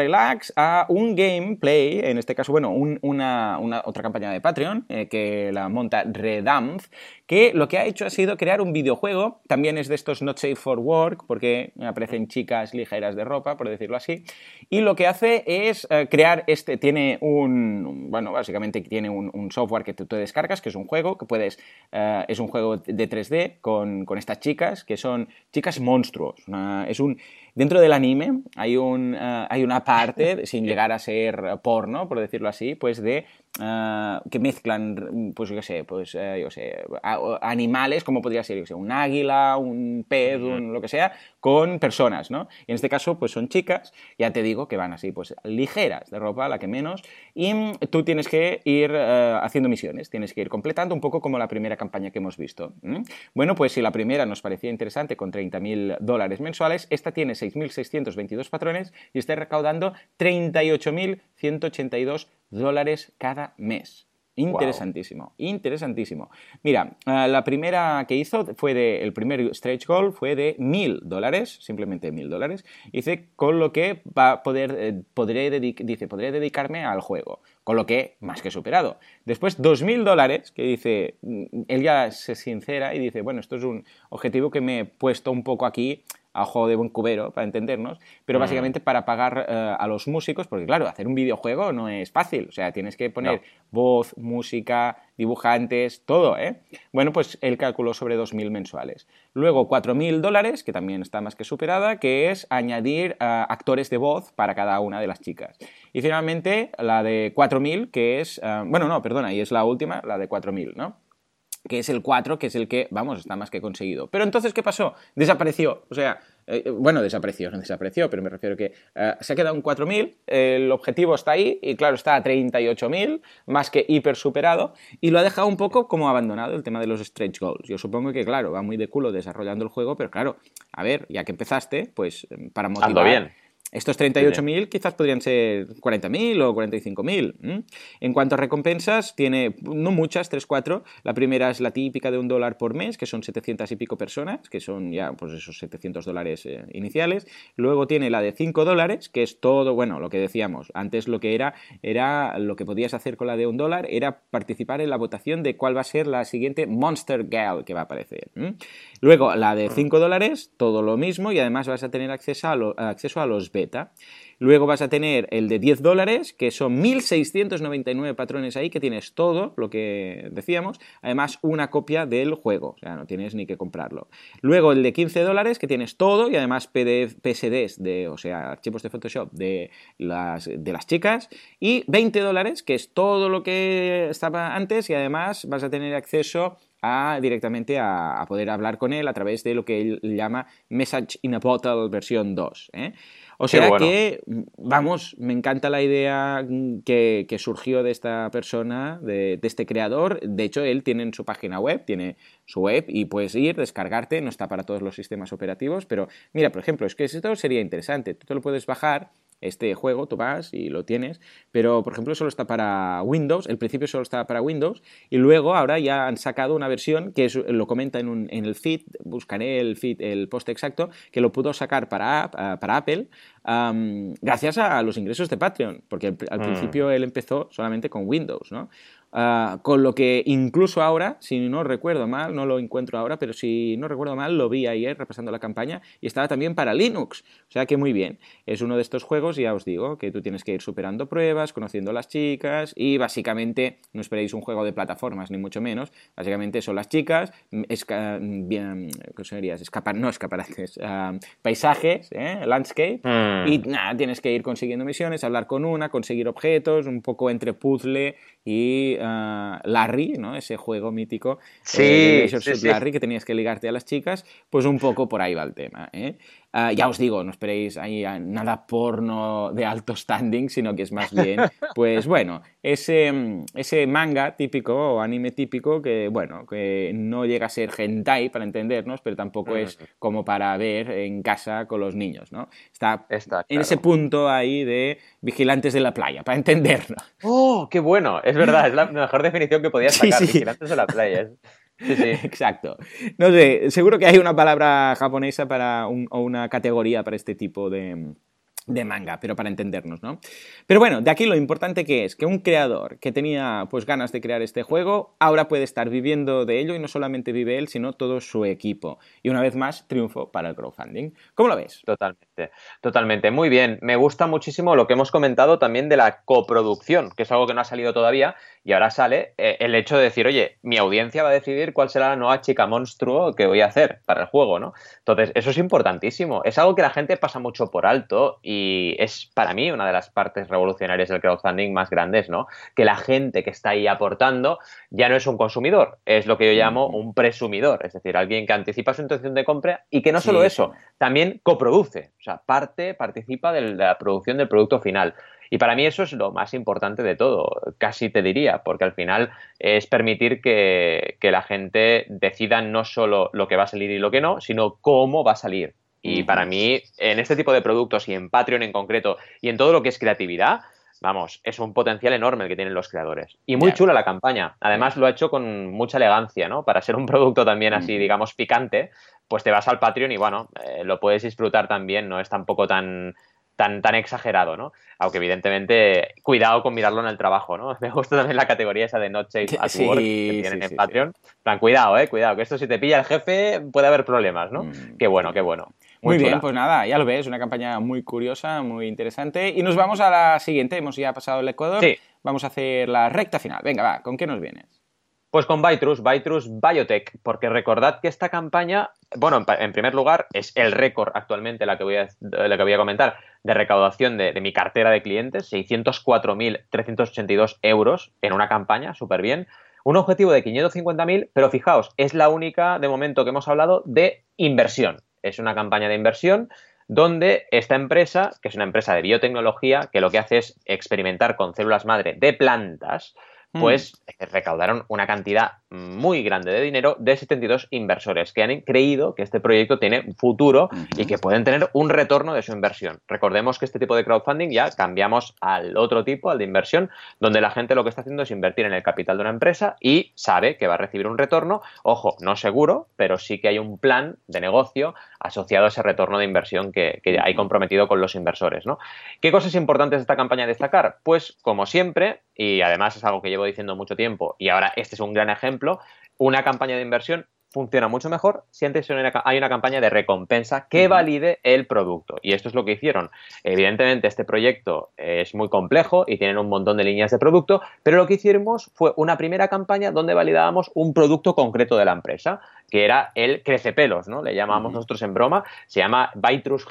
a un gameplay, en este caso, bueno, una, otra campaña de Patreon eh, que la monta Redamp, que lo que ha hecho ha sido crear un videojuego, también es de estos Not Safe for Work, porque aparecen chicas ligeras de ropa, por decirlo así, y lo que hace es eh, crear este, tiene un, bueno, básicamente tiene un, software que tú te descargas, que es un juego, que puedes, eh, es un juego de 3D con, estas chicas, que son chicas monstruos, es un Dentro del anime hay, un, eh, hay una parte, sin llegar a ser porno, por decirlo así, pues de Ah, que mezclan, pues yo qué sé, pues eh, yo sé, animales, como podría ser, yo sé, un águila, un pez, lo que sea, con personas, ¿no? Y en este caso, pues son chicas, ya te digo que van así, pues ligeras de ropa, la que menos, y mm, tú tienes que ir eh, haciendo misiones, tienes que ir completando un poco como la primera campaña que hemos visto. Bueno, pues si la primera nos parecía interesante con 30.000 dólares mensuales, esta tiene 6.622 patrones y está recaudando 38.182 dólares cada mes. Interesantísimo, interesantísimo. Mira, eh, la primera que hizo fue de, el primer stretch goal fue de mil dólares, simplemente mil dólares. Dice, con lo que va a poder, eh, podré, dice, podré dedicarme al juego, con lo que más que superado. Después, dos mil dólares, que dice, mm, él ya se sincera y dice, bueno, esto es un objetivo que me he puesto un poco aquí a ojo de buen cubero, para entendernos, pero mm. básicamente para pagar eh, a los músicos, porque claro, hacer un videojuego no es fácil, o sea, tienes que poner voz, música, dibujantes, todo, ¿eh? Bueno, pues él calculó sobre 2.000 mensuales. Luego 4.000 dólares, que también está más que superada, que es añadir eh, actores de voz para cada una de las chicas. Y finalmente la de 4.000, que es, eh, bueno, no, perdona, y es la última, la de 4.000, ¿no? Que es el 4, que es el que, vamos, está más que conseguido. Pero entonces, ¿qué pasó? Desapareció. O sea, eh, bueno, desapareció, no desapareció, pero me refiero que eh, se ha quedado en 4.000, el objetivo está ahí, y claro, está a 38.000, más que hiper superado, y lo ha dejado un poco como abandonado el tema de los stretch goals. Yo supongo que, claro, va muy de culo desarrollando el juego, pero claro, a ver, ya que empezaste, pues para motivar... bien estos 38.000 quizás podrían ser 40.000 o 45.000. En cuanto a recompensas, tiene no muchas, 3, 4. La primera es la típica de un dólar por mes, que son 700 y pico personas, que son ya pues esos 700 dólares eh, iniciales. Luego tiene la de 5 dólares, que es todo, bueno, lo que decíamos. Antes lo que era, era lo que podías hacer con la de un dólar, era participar en la votación de cuál va a ser la siguiente Monster Gal que va a aparecer. Luego la de 5 dólares, todo lo mismo, y además vas a tener acceso a, acceso a los Luego vas a tener el de 10 dólares, que son 1.699 patrones ahí, que tienes todo lo que decíamos, además una copia del juego, o sea, no tienes ni que comprarlo. Luego el de 15 dólares, que tienes todo y además PDF, PSDs, de, o sea, archivos de Photoshop de las, de las chicas. Y 20 dólares, que es todo lo que estaba antes y además vas a tener acceso a, directamente a, poder hablar con él a través de lo que él llama Message in a Bottle versión 2. ¿eh? O sea que, vamos, me encanta la idea que, surgió de esta persona, de, este creador. De hecho, él tiene en su página web, tiene su web y puedes ir, descargarte, no está para todos los sistemas operativos, pero mira, por ejemplo, es que esto sería interesante. Tú te lo puedes bajar este juego, tú vas y lo tienes, pero por ejemplo solo está para Windows, el principio solo estaba para Windows y luego ahora ya han sacado una versión que lo comenta en, el feed, buscaré el feed, el post exacto, que lo pudo sacar para, para Apple gracias a los ingresos de Patreon, porque al, al mm. principio él empezó solamente con Windows, ¿no? Ah, con lo que incluso ahora, si no recuerdo mal, no lo encuentro ahora, pero si no recuerdo mal, lo vi ayer repasando la campaña y estaba también para Linux. O sea que muy bien. Es uno de estos juegos, ya os digo, que tú tienes que ir superando pruebas, conociendo a las chicas y básicamente no esperéis un juego de plataformas, ni mucho menos. Básicamente son las chicas, esca bien, ¿qué serías? Escapar, no escaparates, ah, paisajes, ¿eh? landscape, y nada, tienes que ir consiguiendo misiones, hablar con una, conseguir objetos, un poco entre puzzle y uh, Larry, ¿no? Ese juego mítico sí, eh, sí, sí. Larry que tenías que ligarte a las chicas, pues un poco por ahí va el tema. ¿eh? Uh, ya os digo, no esperéis ahí nada porno de alto standing, sino que es más bien, pues bueno, ese, ese manga típico o anime típico que, bueno, que no llega a ser hentai para entendernos, pero tampoco es como para ver en casa con los niños, ¿no? Está, Está en ese punto ahí de vigilantes de la playa, para entendernos. ¡Oh, qué bueno! Es verdad, es la mejor definición que podías sacar, Sí, sí. vigilantes de la playa. Exacto. No sé, seguro que hay una palabra japonesa para un, o una categoría para este tipo de, de manga, pero para entendernos, ¿no? Pero bueno, de aquí lo importante que es que un creador que tenía pues ganas de crear este juego, ahora puede estar viviendo de ello y no solamente vive él, sino todo su equipo. Y una vez más, triunfo para el crowdfunding. ¿Cómo lo ves? Totalmente, totalmente. Muy bien. Me gusta muchísimo lo que hemos comentado también de la coproducción, que es algo que no ha salido todavía y ahora sale eh, el hecho de decir, oye, mi audiencia va a decidir cuál será la nueva chica monstruo que voy a hacer para el juego, ¿no? Entonces, eso es importantísimo. Es algo que la gente pasa mucho por alto y es para mí una de las partes revolucionarias del crowdfunding más grandes, ¿no? Que la gente que está ahí aportando ya no es un consumidor, es lo que yo llamo un presumidor, es decir, alguien que anticipa su intención de compra y que no solo eso, también coproduce, sea, parte, participa de la producción del producto final. Y para mí eso es lo más importante de todo, casi te diría, porque al final es permitir que, que la gente decida no solo lo que va a salir y lo que no, sino cómo va a salir. Y para mí, en este tipo de productos y en Patreon en concreto y en todo lo que es creatividad, vamos, es un potencial enorme el que tienen los creadores. Y muy chula la campaña. Además, lo ha hecho con mucha elegancia, ¿no? Para ser un producto también así, digamos, picante, pues te vas al Patreon y bueno, eh, lo puedes disfrutar también, no es tampoco tan, tan, tan exagerado, ¿no? Aunque evidentemente, cuidado con mirarlo en el trabajo, ¿no? Me gusta también la categoría esa de Not Safe at Sí, Work que tienen sí, en sí. Patreon. Plan, cuidado, eh, cuidado, que esto si te pilla el jefe puede haber problemas, ¿no? Mm. Qué bueno, qué bueno. Muy, bien, pues nada, ya lo ves, una campaña muy curiosa, muy interesante. Y nos vamos a la siguiente, hemos ya pasado el Ecuador. Sí. Vamos a hacer la recta final. Venga, va, ¿con qué nos vienes? Pues con Bytrus, Bytrus Biotech, porque recordad que esta campaña, bueno, en, primer lugar, es el récord actualmente, la que voy a, la que voy a comentar, de recaudación de, de mi cartera de clientes, 604.382 euros en una campaña, súper bien. Un objetivo de 550.000, pero fijaos, es la única de momento que hemos hablado de inversión. Es una campaña de inversión donde esta empresa, que es una empresa de biotecnología, que lo que hace es experimentar con células madre de plantas, pues eh, recaudaron una cantidad muy grande de dinero de 72 inversores que han creído que este proyecto tiene futuro y que pueden tener un retorno de su inversión. Recordemos que este tipo de crowdfunding ya cambiamos al otro tipo, al de inversión, donde la gente lo que está haciendo es invertir en el capital de una empresa y sabe que va a recibir un retorno, ojo, no seguro, pero sí que hay un plan de negocio asociado a ese retorno de inversión que, que hay comprometido con los inversores. ¿no? ¿Qué cosas importantes de esta campaña destacar? Pues como siempre, y además es algo que llevo diciendo mucho tiempo y ahora este es un gran ejemplo, una campaña de inversión funciona mucho mejor si antes hay una, campaña de recompensa que valide el producto. Y esto es lo que hicieron. Evidentemente, este proyecto es muy complejo y tienen un montón de líneas de producto, pero lo que hicimos fue una primera campaña donde validábamos un producto concreto de la empresa, que era el crecepelos, ¿no? Le llamamos nosotros en broma, se llama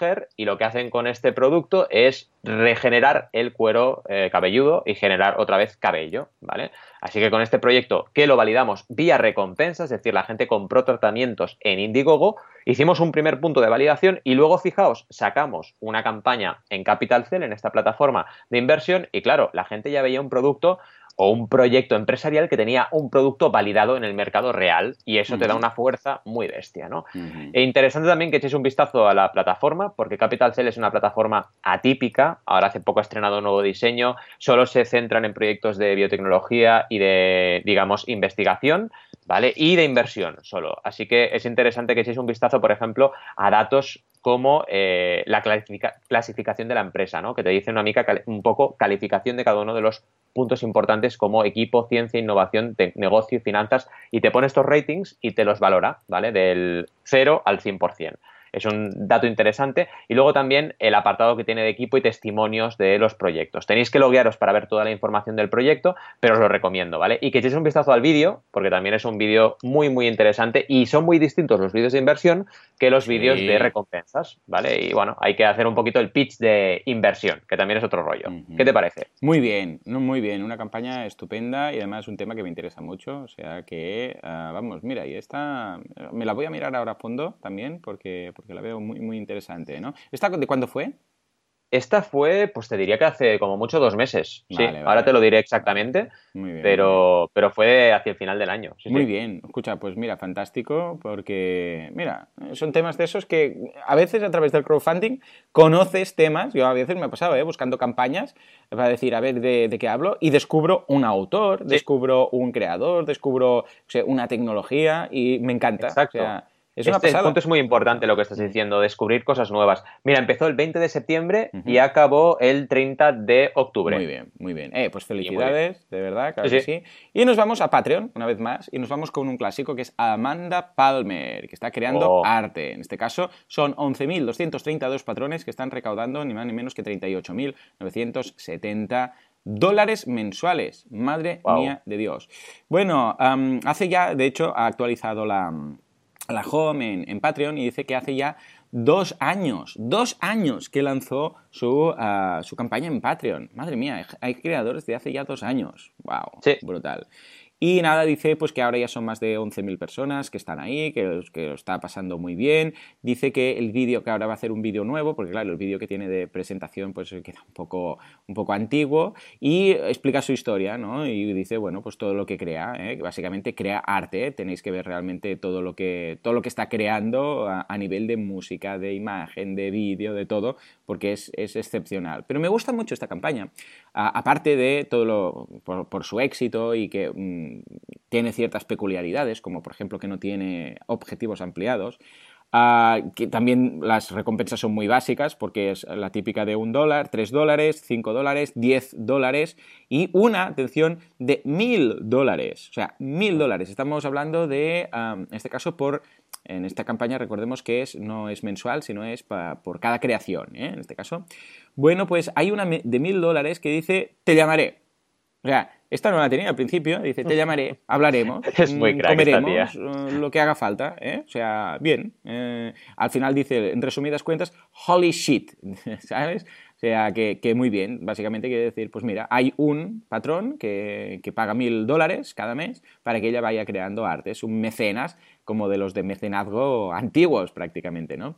Hair y lo que hacen con este producto es regenerar el cuero eh, cabelludo y generar otra vez cabello, ¿vale? Así que con este proyecto que lo validamos vía recompensa, es decir, la gente compró tratamientos en Indiegogo, hicimos un primer punto de validación y luego, fijaos, sacamos una campaña en Capital Cell, en esta plataforma de inversión, y claro, la gente ya veía un producto o un proyecto empresarial que tenía un producto validado en el mercado real y eso te da una fuerza muy bestia, ¿no? E interesante también que echéis un vistazo a la plataforma, porque Capital Cell es una plataforma atípica. Ahora hace poco ha estrenado un nuevo diseño. Solo se centran en proyectos de biotecnología y de, digamos, investigación, ¿vale? Y de inversión solo. Así que es interesante que echéis un vistazo, por ejemplo, a datos como eh, la clasifica- clasificación de la empresa, ¿no? Que te dice una mica un poco calificación de cada uno de los puntos importantes como equipo, ciencia, innovación, negocio y finanzas y te pone estos ratings y te los valora, ¿vale? Del 0 al 100%. Es un dato interesante. Y luego también el apartado que tiene de equipo y testimonios de los proyectos. Tenéis que loguearos para ver toda la información del proyecto, pero os lo recomiendo, ¿vale? Y que echéis un vistazo al vídeo, porque también es un vídeo muy, muy interesante y son muy distintos los vídeos de inversión que los vídeos de recompensas, ¿vale? Y bueno, hay que hacer un poquito el pitch de inversión, que también es otro rollo. ¿Qué te parece? Muy bien, muy bien, una campaña estupenda y además un tema que me interesa mucho, o sea que, ah, vamos, mira, y esta me la voy a mirar ahora a fondo también porque, porque la veo muy, muy interesante, ¿no? ¿Esta de cuándo fue? Esta fue, pues te diría que hace como mucho dos meses. sí, ahora te lo diré exactamente. Muy bien, pero, pero fue hacia el final del año. muy bien. Escucha, pues mira, fantástico, porque, mira, son temas de esos que a veces a través del crowdfunding conoces temas. Yo a veces me he pasado, ¿eh? buscando campañas para decir, a ver, de, qué hablo, y descubro un autor, descubro un creador, descubro una tecnología y me encanta. Exacto. Es este punto es muy importante lo que estás diciendo, descubrir cosas nuevas. Mira, empezó el 20 de septiembre y acabó el 30 de octubre. Muy bien, muy bien. Eh, pues felicidades, de verdad, claro que sí. Y nos vamos a Patreon, una vez más, y nos vamos con un clásico que es Amanda Palmer, que está creando oh. arte. En este caso, son 11.232 patrones que están recaudando ni más ni menos que 38.970 dólares mensuales. Madre mía de Dios. Bueno, hace ya, de hecho, ha actualizado la, la home en, Patreon y dice que hace ya dos años, dos años que lanzó su, ah, su campaña en Patreon. Madre mía, hay creadores de hace ya dos años. ¡Wow! Sí. Brutal. Y nada, dice pues que ahora ya son más de 11.000 personas que están ahí, que, que, lo está pasando muy bien. Dice que el vídeo, que ahora va a hacer un vídeo nuevo, porque claro, el vídeo que tiene de presentación pues queda un poco, un poco antiguo, y explica su historia, ¿no? Y dice, bueno, pues todo lo que crea, ¿eh? básicamente crea arte, tenéis que ver realmente todo lo que, todo lo que está creando a, nivel de música, de imagen, de vídeo, de todo, porque es, es, excepcional. Pero me gusta mucho esta campaña, aparte de todo lo, por, su éxito y que... Mm, tiene ciertas peculiaridades, como por ejemplo que no tiene objetivos ampliados, ah, que también las recompensas son muy básicas porque es la típica de un dólar, tres dólares, cinco dólares, diez dólares y una, atención, de mil dólares. O sea, mil dólares. Estamos hablando de, en este caso, por en esta campaña recordemos que es, no es mensual, sino es por cada creación, ¿eh? en este caso. Bueno, pues hay una de mil dólares que dice, te llamaré. O sea, esta no la tenía al principio, dice, te llamaré, hablaremos, es muy comeremos eh, lo que haga falta, ¿eh? O sea, bien. Eh, al final dice, en resumidas cuentas, holy shit, ¿sabes? O sea, que, muy bien. Básicamente quiere decir, pues mira, hay un patrón que, que paga mil dólares cada mes para que ella vaya creando arte. Es un mecenas como de los de mecenazgo antiguos prácticamente, ¿no?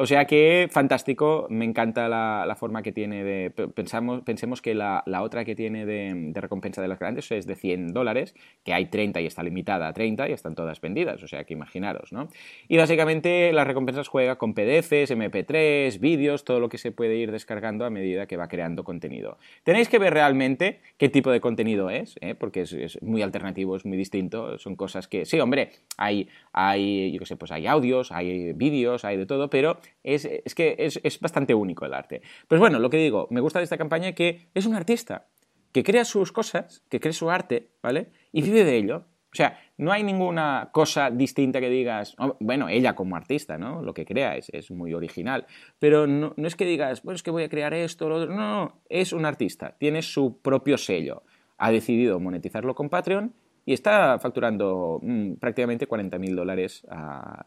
O sea que fantástico, me encanta la, forma que tiene de... Pensamos, pensemos que la, otra que tiene de, recompensa de las grandes es de 100 dólares, que hay 30 y está limitada a 30 y están todas vendidas, o sea que imaginaros, ¿no? Y básicamente las recompensas juega con PDFs, MP3, vídeos, todo lo que se puede ir descargando a medida que va creando contenido. Tenéis que ver realmente qué tipo de contenido es, ¿eh? porque es, muy alternativo, es muy distinto, son cosas que... Sí, hombre, hay, hay yo qué sé, pues hay audios, hay vídeos, hay de todo, pero es, que es, bastante único el arte. Pues bueno, lo que digo, me gusta de esta campaña que es un artista que crea sus cosas, que crea su arte, ¿vale? Y vive de ello. O sea, no hay ninguna cosa distinta que digas, bueno, ella como artista, ¿no? Lo que crea es, muy original, pero no, es que digas, bueno, es que voy a crear esto, lo otro, no, no, es un artista, tiene su propio sello, ha decidido monetizarlo con Patreon y está facturando mm, prácticamente 40.000 dólares ah,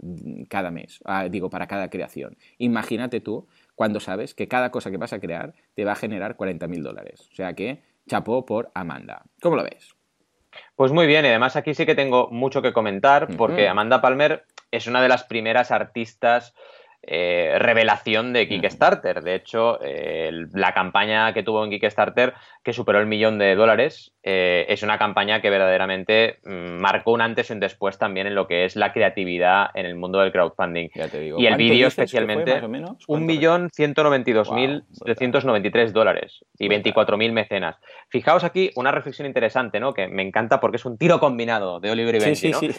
cada mes, ah, digo, para cada creación. Imagínate tú cuando sabes que cada cosa que vas a crear te va a generar 40.000 dólares. O sea que, chapó por Amanda. ¿Cómo lo ves? Pues muy bien, y además aquí sí que tengo mucho que comentar, porque Amanda Palmer es una de las primeras artistas eh, revelación de Kickstarter. De hecho, la campaña que tuvo en Kickstarter, que superó el millón de dólares, eh, es una campaña que verdaderamente mm, marcó un antes y un después también en lo que es la creatividad en el mundo del crowdfunding. Y el vídeo especialmente, un millón ciento noventa y dos mil veintitrés dólares y veinticuatro mil mecenas. Fijaos aquí una reflexión interesante, ¿no? Que me encanta porque es un tiro combinado de Oliver y Benji, sí, sí,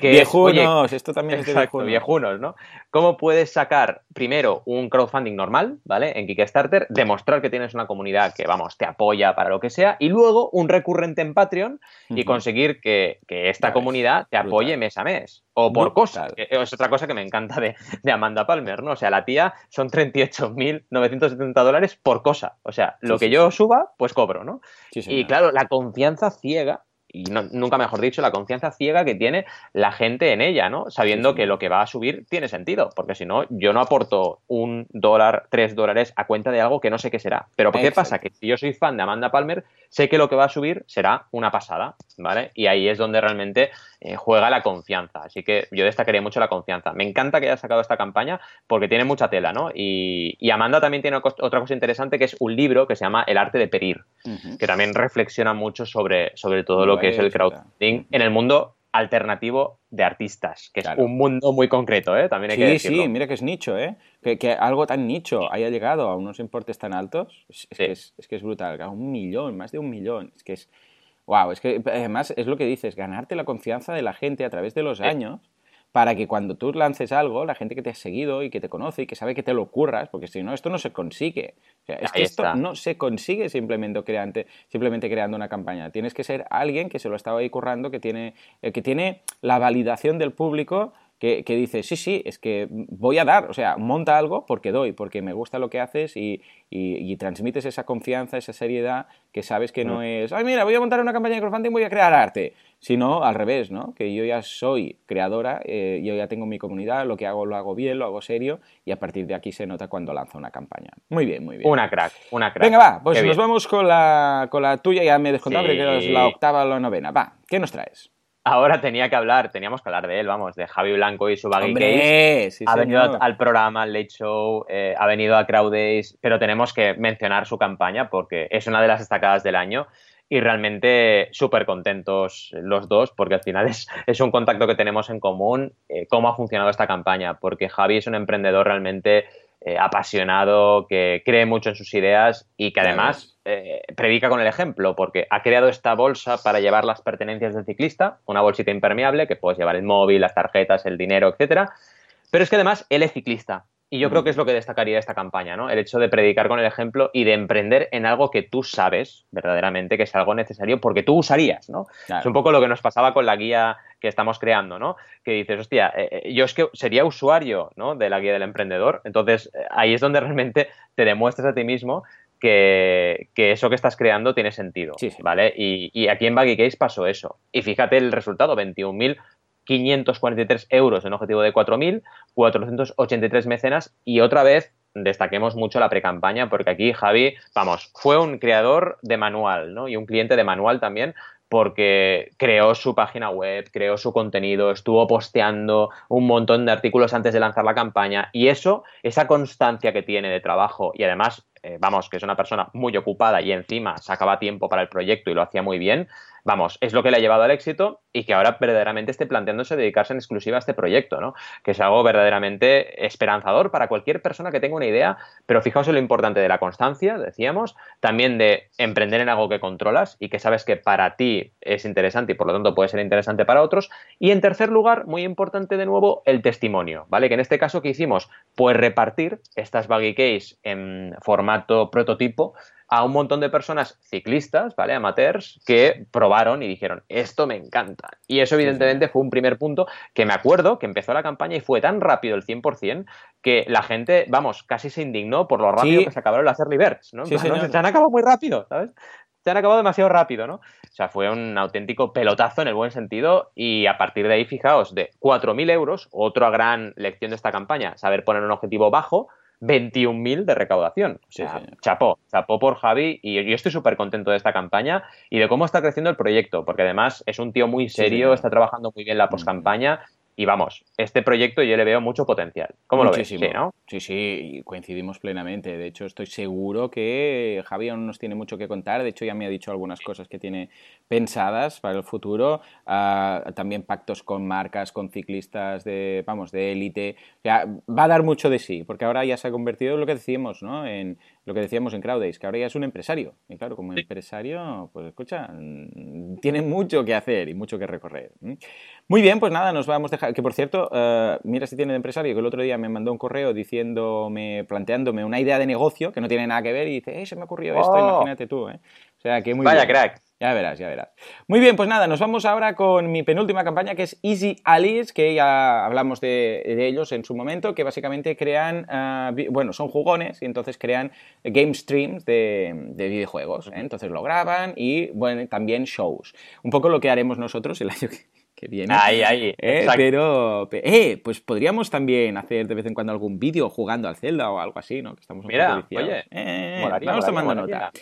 Sí. viejunos, esto también es de viejunos. ¿no? ¿Cómo puedes sacar primero un crowdfunding normal, ¿vale? En Kickstarter, demostrar que tienes una comunidad que, vamos, te apoya para lo que sea, y luego un recurrente en Patreon y conseguir que, esta comunidad te apoye mes a mes. O por cosas. es otra cosa que me encanta de, de, Amanda Palmer, ¿no? O sea, la tía son 38.970 dólares por cosa. O sea, lo que yo suba, pues cobro, ¿no? y claro, la confianza ciega y nunca mejor dicho, la confianza ciega que tiene la gente en ella, ¿no? Sabiendo que lo que va a subir tiene sentido, porque si no, yo no aporto un dólar, tres dólares a cuenta de algo que no sé qué será. Pero ¿qué pasa? Que si yo soy fan de Amanda Palmer, sé que lo que va a subir será una pasada, ¿vale? Y ahí es donde realmente eh, juega la confianza. Así que yo destacaría mucho la confianza. Me encanta que haya sacado esta campaña porque tiene mucha tela, ¿no? Y, Amanda también tiene otra cosa interesante que es un libro que se llama El arte de pedir, que también reflexiona mucho sobre, sobre todo lo que es el crowdfunding en el mundo alternativo de artistas, que es un mundo muy concreto, ¿eh? También hay sí, que decirlo. Sí, mira que es nicho, ¿eh? Que, algo tan nicho haya llegado a unos importes tan altos, es, que, es, que es brutal. Un millón, más de un millón. Es que es... Wow, es que además es lo que dices, ganarte la confianza de la gente a través de los años para que cuando tú lances algo, la gente que te ha seguido y que te conoce y que sabe que te lo ocurras, porque si no, esto no se consigue. es que esto no se consigue simplemente, creante, simplemente creando una campaña. Tienes que ser alguien que se lo estaba ahí currando, que tiene, eh, que tiene la validación del público que, dice, sí, sí, es que voy a dar, o sea, monta algo porque doy, porque me gusta lo que haces y, transmites esa confianza, esa seriedad que sabes que no es, ay, mira, voy a montar una campaña de crowdfunding, voy a crear arte, sino al revés, ¿no? Que yo ya soy creadora, eh, yo ya tengo mi comunidad, lo que hago lo hago bien, lo hago serio y a partir de aquí se nota cuando lanzo una campaña. Muy bien, muy bien. Una crack, una crack. Venga, va, pues nos vamos con la, con la tuya, ya me he descontado, que es la octava o la novena. Va, ¿qué nos traes? Ahora tenía que hablar, teníamos que hablar de él, vamos, de Javi Blanco y su Baggy Case. ha venido al programa, al Late Show, eh, ha venido a Crowd Days, pero tenemos que mencionar su campaña porque es una de las destacadas del año y realmente súper contentos los dos porque al final es, es, un contacto que tenemos en común, eh, cómo ha funcionado esta campaña, porque Javi es un emprendedor realmente eh, apasionado, que cree mucho en sus ideas y que además eh, predica con el ejemplo, porque ha creado esta bolsa para llevar las pertenencias del ciclista, una bolsita impermeable que puedes llevar el móvil, las tarjetas, el dinero, etcétera. Pero es que además él es ciclista y yo creo que es lo que destacaría esta campaña, ¿no? El hecho de predicar con el ejemplo y de emprender en algo que tú sabes verdaderamente que es algo necesario porque tú usarías, ¿no? Es un poco lo que nos pasaba con la guía que estamos creando, ¿no? Que dices, hostia, eh, eh, yo es que sería usuario, ¿no? De la guía del emprendedor. Entonces, eh, ahí es donde realmente te demuestras a ti mismo que, eso que estás creando tiene sentido, ¿vale? Y, y, aquí en Baggy Case pasó eso. Y fíjate el resultado, 21.000 543 euros en objetivo de 4.000, 483 mecenas y otra vez destaquemos mucho la pre-campaña porque aquí Javi, vamos, fue un creador de manual ¿no? y un cliente de manual también porque creó su página web, creó su contenido, estuvo posteando un montón de artículos antes de lanzar la campaña y eso, esa constancia que tiene de trabajo y además, eh, vamos, que es una persona muy ocupada y encima sacaba tiempo para el proyecto y lo hacía muy bien, vamos, es lo que le ha llevado al éxito y que ahora verdaderamente esté planteándose dedicarse en exclusiva a este proyecto, ¿no? Que es algo verdaderamente esperanzador para cualquier persona que tenga una idea, pero fijaos en lo importante de la constancia, decíamos, también de emprender en algo que controlas y que sabes que para ti es interesante y por lo tanto puede ser interesante para otros. Y en tercer lugar, muy importante de nuevo, el testimonio, ¿vale? Que en este caso, ¿qué hicimos? Pues repartir estas baggy case en formato prototipo a un montón de personas ciclistas, ¿vale? Amateurs, que probaron y dijeron, esto me encanta. Y eso evidentemente fue un primer punto que me acuerdo que empezó la campaña y fue tan rápido el 100% que la gente, vamos, casi se indignó por lo rápido que se acabaron las early birds, ¿no? Se han acabado muy rápido, ¿sabes? Se han acabado demasiado rápido, ¿no? O sea, fue un auténtico pelotazo en el buen sentido y a partir de ahí, fijaos, de 4.000 euros, otra gran lección de esta campaña, saber poner un objetivo bajo, 21.000 de recaudación. O sea, chapó, chapó por Javi y yo estoy súper contento de esta campaña y de cómo está creciendo el proyecto, porque además es un tío muy serio, está trabajando muy bien la poscampaña y vamos, este proyecto yo le veo mucho potencial. ¿Cómo lo ves? Sí, ¿no? sí, sí, coincidimos plenamente. De hecho, estoy seguro que Javi aún nos tiene mucho que contar. De hecho, ya me ha dicho algunas cosas que tiene pensadas para el futuro. Ah, también pactos con marcas, con ciclistas de, vamos, de élite. Va a dar mucho de sí, porque ahora ya se ha convertido en lo que decíamos, ¿no? En lo que decíamos en Crowdays, que ahora ya es un empresario. Y claro, como empresario, pues escucha, tiene mucho que hacer y mucho que recorrer. Muy bien, pues nada, nos vamos a dejar. Que por cierto, uh, mira si tiene de empresario, que el otro día me mandó un correo diciéndome, planteándome una idea de negocio que no tiene nada que ver y dice, eh, se me ocurrió esto, oh. imagínate tú, ¿eh? O sea que muy Vaya bien. crack. Ya verás, ya verás. Muy bien, pues nada, nos vamos ahora con mi penúltima campaña que es Easy Alice, que ya hablamos de, de ellos en su momento, que básicamente crean, uh, bueno, son jugones y entonces crean game streams de, de videojuegos. ¿eh? Entonces lo graban y, bueno, también shows. Un poco lo que haremos nosotros el año que, que viene. Ahí, ahí. Eh, pero, eh, pues podríamos también hacer de vez en cuando algún vídeo jugando al Zelda o algo así, ¿no? Que estamos un Mira, poco oye, eh, molaría, vamos molaría, tomando molaría. nota.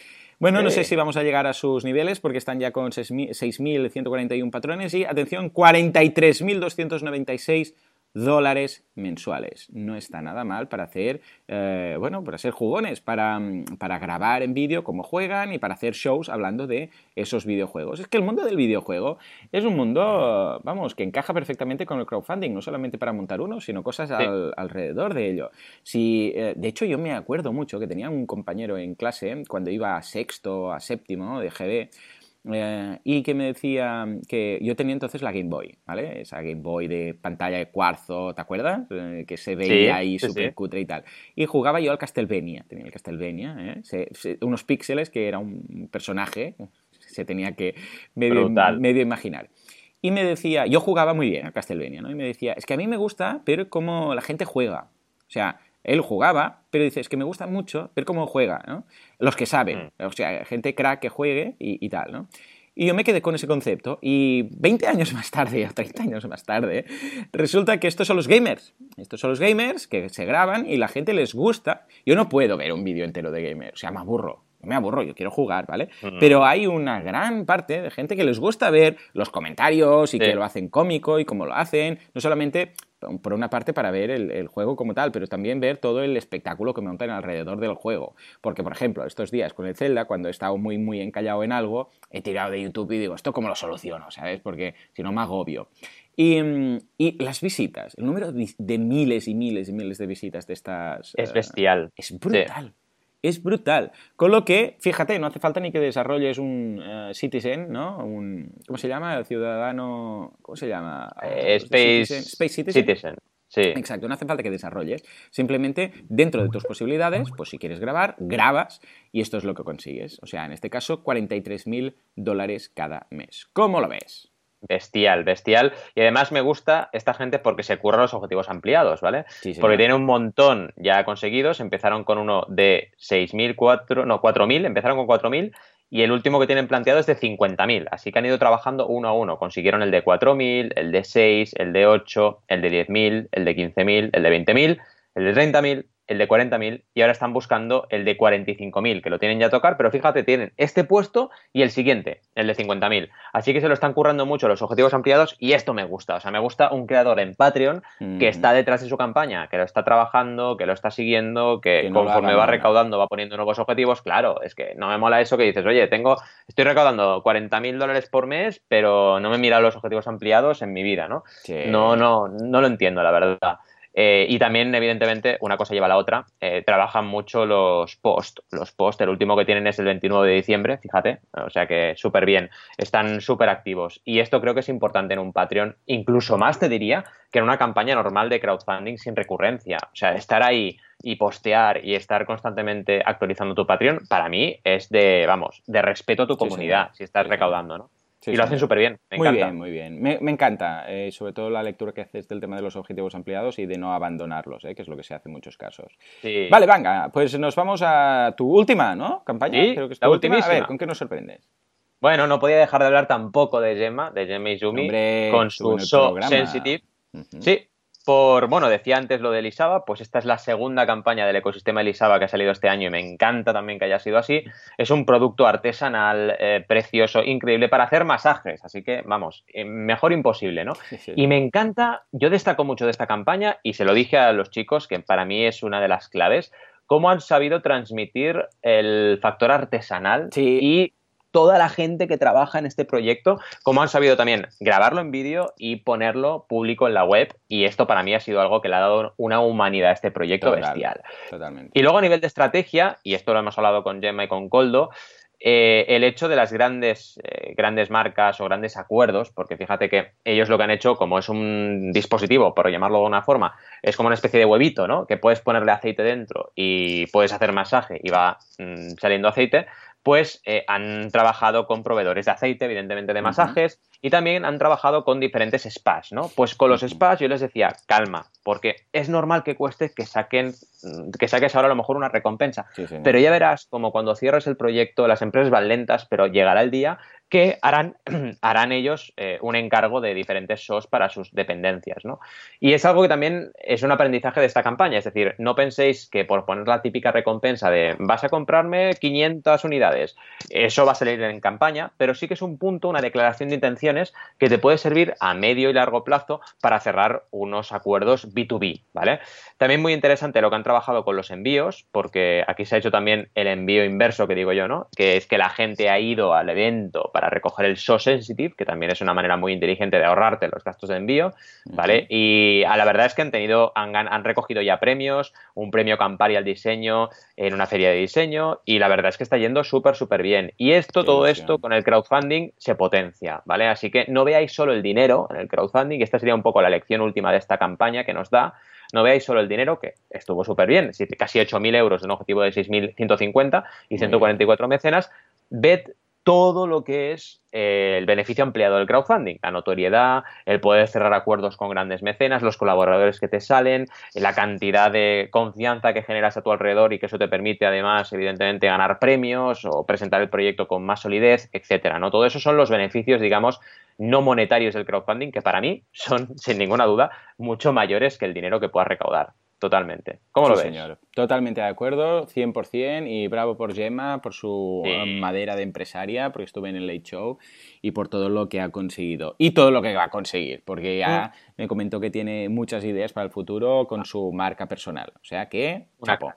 Bueno, no sé si vamos a llegar a sus niveles porque están ya con 6.000 6.141 patrones y, atención, 43.296 dólares mensuales. No está nada mal para hacer, eh, bueno, para ser jugones, para, mm, para grabar en vídeo cómo juegan y para hacer shows hablando de esos videojuegos. Es que el mundo del videojuego es un mundo, vamos, que encaja perfectamente con el crowdfunding, no solamente para montar uno, sino cosas al- alrededor de ello. Si, eh, de hecho, yo me acuerdo mucho que tenía un compañero en clase cuando iba a sexto, a séptimo de GB, eh, y que me decía que yo tenía entonces la Game Boy, ¿vale? Esa Game Boy de pantalla de cuarzo, ¿te acuerdas? Eh, que se veía ahí sí, súper sí. cutre y tal. Y jugaba yo al Castlevania, tenía el Castlevania, ¿eh? Se- se- unos píxeles que era un personaje, se tenía que medio, medio imaginar. Y me decía, yo jugaba muy bien al Castlevania, ¿no? Y me decía, es que a mí me gusta ver cómo la gente juega. O sea, él jugaba, pero dice, es que me gusta mucho ver cómo juega, ¿no? Los que saben, Mm. o sea, gente crack que juegue y, y tal, ¿no? Y yo me quedé con ese concepto y 20 años más tarde, o 30 años más tarde, resulta que estos son los gamers. Estos son los gamers que se graban y la gente les gusta. Yo no puedo ver un vídeo entero de gamer, o sea, me aburro. Me aburro, yo quiero jugar, ¿vale? Mm. Pero hay una gran parte de gente que les gusta ver los comentarios y Sí. que lo hacen cómico y cómo lo hacen. No solamente, por una parte, para ver el, el juego como tal, pero también ver todo el espectáculo que montan alrededor del juego. Porque, por ejemplo, estos días con el Zelda, cuando he estado muy, muy encallado en algo, he tirado de YouTube y digo, ¿esto cómo lo soluciono? ¿Sabes? Porque si no me agobio. Y, mm, y las visitas, el número de de miles y miles y miles de visitas de estas... Es eh, bestial. es brutal. Es brutal. Con lo que, fíjate, no hace falta ni que desarrolles un eh, citizen, ¿no? Un, ¿Cómo se llama? El ciudadano. ¿Cómo se llama? Eh, Space, Citizen- Space Citizen. Citizen. Sí. Exacto, no hace falta que desarrolles. Simplemente, dentro de tus posibilidades, pues si quieres grabar, grabas y esto es lo que consigues. O sea, en este caso, 43.000 dólares cada mes. ¿Cómo lo ves? Bestial, bestial. Y además me gusta esta gente porque se curra los objetivos ampliados, ¿vale? Sí. Porque tiene un montón ya conseguidos. Empezaron con uno de 6.000, cuatro- no, 4.000, empezaron con 4.000 y el último que tienen planteado es de 50.000. Así que han ido trabajando uno a uno. Consiguieron el de 4.000, el de 6, el de 8, el de 10.000, el de 15.000, el de 20.000, el de 30.000, el de 40.000 y ahora están buscando el de 45.000, que lo tienen ya a tocar, pero fíjate, tienen este puesto y el siguiente, el de 50.000. Así que se lo están currando mucho los objetivos ampliados y esto me gusta. O sea, me gusta un creador en Patreon Mm. que está detrás de su campaña, que lo está trabajando, que lo está siguiendo, que, Que no lo conforme va recaudando va poniendo nuevos objetivos. Claro, es que no me mola eso que dices, oye, tengo, estoy recaudando 40.000 dólares por mes, pero no me mira los objetivos ampliados en mi vida, ¿no? Sí. No, no, no lo entiendo, la verdad. Eh, y también, evidentemente, una cosa lleva a la otra. eh, trabajan mucho los post. Los post, el último que tienen es el 29 de diciembre, fíjate. O sea que súper bien. Están súper activos. Y esto creo que es importante en un Patreon, incluso más te diría que en una campaña normal de crowdfunding sin recurrencia. O sea, estar ahí y postear y estar constantemente actualizando tu Patreon, para mí es de, vamos, de respeto a tu Sí, comunidad, si estás recaudando, ¿no? Sí, y lo hacen súper bien. Me muy encanta. bien, muy bien. Me, me encanta, eh, sobre todo la lectura que haces del tema de los objetivos ampliados y de no abandonarlos, eh, que es lo que se hace en muchos casos. Sí. Vale, venga, pues nos vamos a tu última, ¿no? Campaña. Sí, Creo que es la tu última. A ver, ¿con qué nos sorprendes? Bueno, no podía dejar de hablar tampoco de Gemma, de Gemma Izumi, Hombre, con su So programa. Sensitive. Sí, por, bueno, decía antes lo de Elisaba, pues esta es la segunda campaña del ecosistema Elisaba que ha salido este año y me encanta también que haya sido así. Es un producto artesanal, eh, precioso, increíble para hacer masajes, así que vamos, eh, mejor imposible, ¿no? Sí, sí. Y me encanta, yo destaco mucho de esta campaña y se lo dije a los chicos, que para mí es una de las claves, cómo han sabido transmitir el factor artesanal Sí. y toda la gente que trabaja en este proyecto, cómo han sabido también grabarlo en vídeo y ponerlo público en la web. Y esto para mí ha sido algo que le ha dado una humanidad a este proyecto Total. bestial. Totalmente. Y luego a nivel de estrategia, y esto lo hemos hablado con Gemma y con Coldo, eh, el hecho de las grandes, eh, grandes marcas o grandes acuerdos, porque fíjate que ellos lo que han hecho, como es un dispositivo, por llamarlo de una forma, es como una especie de huevito, ¿no? Que puedes ponerle aceite dentro y puedes hacer masaje y va mm, saliendo aceite, pues eh, han trabajado con proveedores de aceite, evidentemente de masajes, y también han trabajado con diferentes spas, ¿no? Pues con los spas yo les decía, calma, porque es normal que cueste que saquen, que saques ahora a lo mejor una recompensa, pero ya verás como cuando cierres el proyecto las empresas van lentas, pero llegará el día que harán, harán ellos eh, un encargo de diferentes SOS para sus dependencias. ¿no? Y es algo que también es un aprendizaje de esta campaña, es decir, no penséis que por poner la típica recompensa de vas a comprarme 500 unidades, eso va a salir en campaña, pero sí que es un punto, una declaración de que te puede servir a medio y largo plazo para cerrar unos acuerdos B2B. ¿vale? También muy interesante lo que han trabajado con los envíos, porque aquí se ha hecho también el envío inverso que digo yo, ¿no? que es que la gente ha ido al evento para recoger el SO sensitive, que también es una manera muy inteligente de ahorrarte los gastos de envío, ¿vale? Y a la verdad es que han tenido, han, han recogido ya premios, un premio Campari al diseño en una feria de diseño, y la verdad es que está yendo súper, súper bien. Y esto, todo esto, con el crowdfunding se potencia, ¿vale? Así que no veáis solo el dinero en el crowdfunding, esta sería un poco la lección última de esta campaña que nos da, no veáis solo el dinero, que estuvo súper bien, casi 8.000 euros de un objetivo de 6.150 y 144 mecenas, ved todo lo que es eh, el beneficio ampliado del crowdfunding, la notoriedad, el poder cerrar acuerdos con grandes mecenas, los colaboradores que te salen, la cantidad de confianza que generas a tu alrededor y que eso te permite además, evidentemente, ganar premios o presentar el proyecto con más solidez, etcétera. ¿no? Todo eso son los beneficios, digamos, no monetarios del crowdfunding, que para mí son, sin ninguna duda, mucho mayores que el dinero que puedas recaudar. Totalmente. ¿Cómo lo ves? Señor. Totalmente de acuerdo, 100%, y bravo por Gemma, por su madera de empresaria, porque estuve en el Late Show, y por todo lo que ha conseguido. Y todo lo que va a conseguir, porque ya mm. me comentó que tiene muchas ideas para el futuro con su marca personal. O sea que, chapo.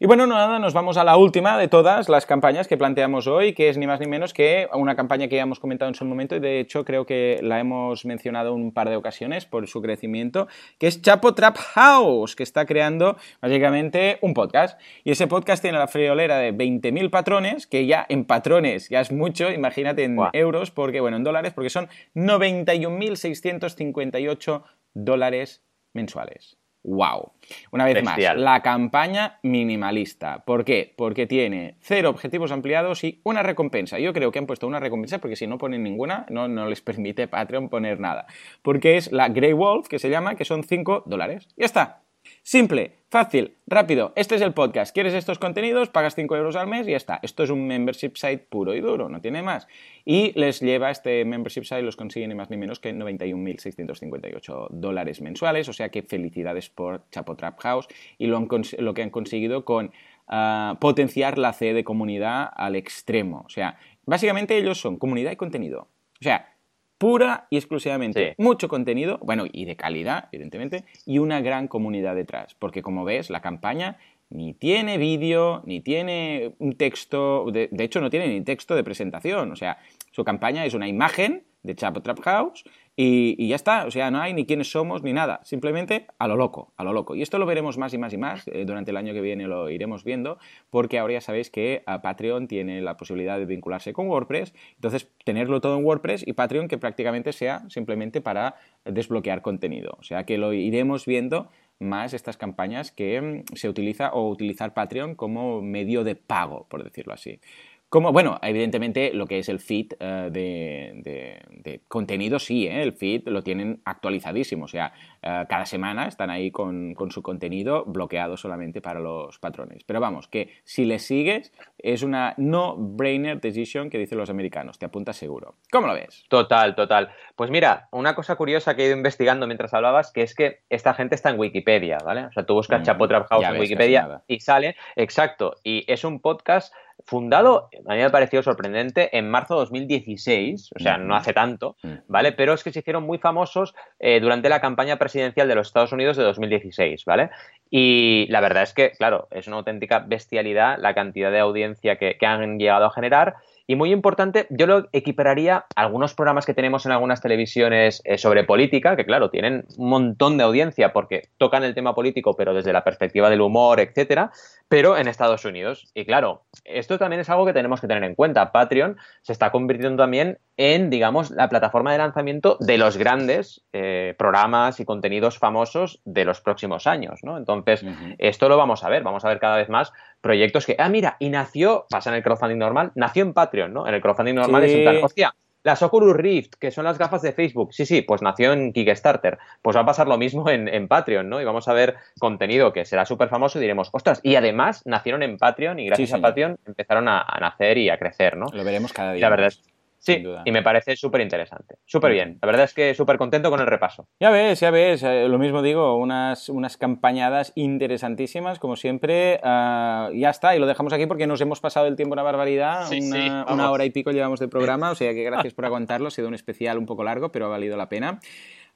Y bueno, nada, nos vamos a la última de todas las campañas que planteamos hoy, que es ni más ni menos que una campaña que ya hemos comentado en su momento, y de hecho creo que la hemos mencionado un par de ocasiones por su crecimiento, que es Chapo Trap House, que está creando básicamente un podcast. Y ese podcast tiene la friolera de 20.000 patrones, que ya en patrones ya es mucho, imagínate en euros, porque, bueno, en dólares, porque son 91.658 dólares mensuales. ¡Wow! Una vez más, la campaña minimalista. ¿Por qué? Porque tiene cero objetivos ampliados y una recompensa. Yo creo que han puesto una recompensa porque si no ponen ninguna, no, no les permite Patreon poner nada. Porque es la Grey Wolf, que se llama, que son 5 dólares. Ya está. Simple, fácil, rápido. Este es el podcast. ¿Quieres estos contenidos? Pagas 5 euros al mes y ya está. Esto es un membership site puro y duro, no tiene más. Y les lleva este membership site, los consiguen ni más ni menos que 91.658 dólares mensuales. O sea que felicidades por Chapo Trap House y lo, que han conseguido con ah, potenciar la C de comunidad al extremo. O sea, básicamente ellos son comunidad y contenido. O sea, pura y exclusivamente. Mucho contenido, bueno, y de calidad, evidentemente, y una gran comunidad detrás. Porque como ves, la campaña ni tiene vídeo, ni tiene un texto, de, de, hecho no tiene ni texto de presentación. O sea, su campaña es una imagen de Chapo Trap House y, ya está, o sea, no hay ni quiénes somos ni nada, simplemente a lo loco, a lo loco. Y esto lo veremos más y más y más, eh, durante el año que viene lo iremos viendo, porque ahora ya sabéis que Patreon tiene la posibilidad de vincularse con WordPress, entonces tenerlo todo en WordPress y Patreon que prácticamente sea simplemente para desbloquear contenido. O sea que lo iremos viendo más estas campañas que mm, se utiliza o utilizar Patreon como medio de pago, por decirlo así. Como, bueno, evidentemente lo que es el feed eh, de, contenido, sí, ¿eh? el feed lo tienen actualizadísimo, o sea, eh, cada semana están ahí con, su contenido bloqueado solamente para los patrones. Pero vamos, que si le sigues es una no-brainer decision que dicen los americanos, te apuntas seguro. ¿Cómo lo ves? Total, total. Pues mira, una cosa curiosa que he ido investigando mientras hablabas, que es que esta gente está en Wikipedia, ¿vale? O sea, tú buscas mm, Chapo Trap House en Wikipedia y sale, exacto, y es un podcast fundado, a mí me ha parecido sorprendente, en marzo de 2016, o sea, no hace tanto, ¿vale? Pero es que se hicieron muy famosos eh, durante la campaña presidencial de los Estados Unidos de 2016, ¿vale? Y la verdad es que, claro, es una auténtica bestialidad la cantidad de audiencia que, que han llegado a generar Y muy importante, yo lo equipararía a algunos programas que tenemos en algunas televisiones eh, sobre política, que claro, tienen un montón de audiencia porque tocan el tema político, pero desde la perspectiva del humor, etcétera, pero en Estados Unidos. Y claro, esto también es algo que tenemos que tener en cuenta. Patreon se está convirtiendo también en, digamos, la plataforma de lanzamiento de los grandes eh, programas y contenidos famosos de los próximos años, ¿no? Entonces, esto lo vamos a ver, vamos a ver cada vez más proyectos que, ah, mira, y nació, pasa en el crowdfunding normal, nació en Patreon, ¿no? En el crowdfunding normal es un tal, hostia, las Oculus Rift, que son las gafas de Facebook, sí, sí, pues nació en Kickstarter. Pues va a pasar lo mismo en, Patreon, ¿no? Y vamos a ver contenido que será súper famoso y diremos, ostras, y además nacieron en Patreon y gracias a Patreon empezaron a, a, nacer y a crecer, ¿no? Lo veremos cada día. la verdad es Sí, y me parece súper interesante. Súper bien. La verdad es que súper contento con el repaso. Ya ves, ya ves. Eh, lo mismo digo, unas, unas campañadas interesantísimas, como siempre. Ah, ya está, y lo dejamos aquí porque nos hemos pasado el tiempo una barbaridad. una, una hora y pico llevamos de programa, o sea que gracias por aguantarlo. Ha sido un especial un poco largo, pero ha valido la pena.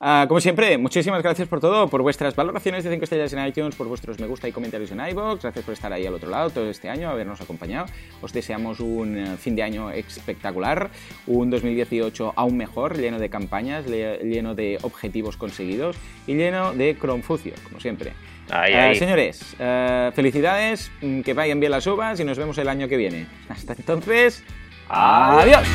Ah, como siempre, muchísimas gracias por todo, por vuestras valoraciones de 5 estrellas en iTunes, por vuestros me gusta y comentarios en iVoox. Gracias por estar ahí al otro lado todo este año, habernos acompañado. Os deseamos un eh, fin de año espectacular, un 2018 aún mejor, lleno de campañas, lleno de objetivos conseguidos y lleno de Cronfucio, como siempre. Eh, señores, eh, felicidades, mm, que vayan bien las uvas y nos vemos el año que viene. Hasta entonces, adiós.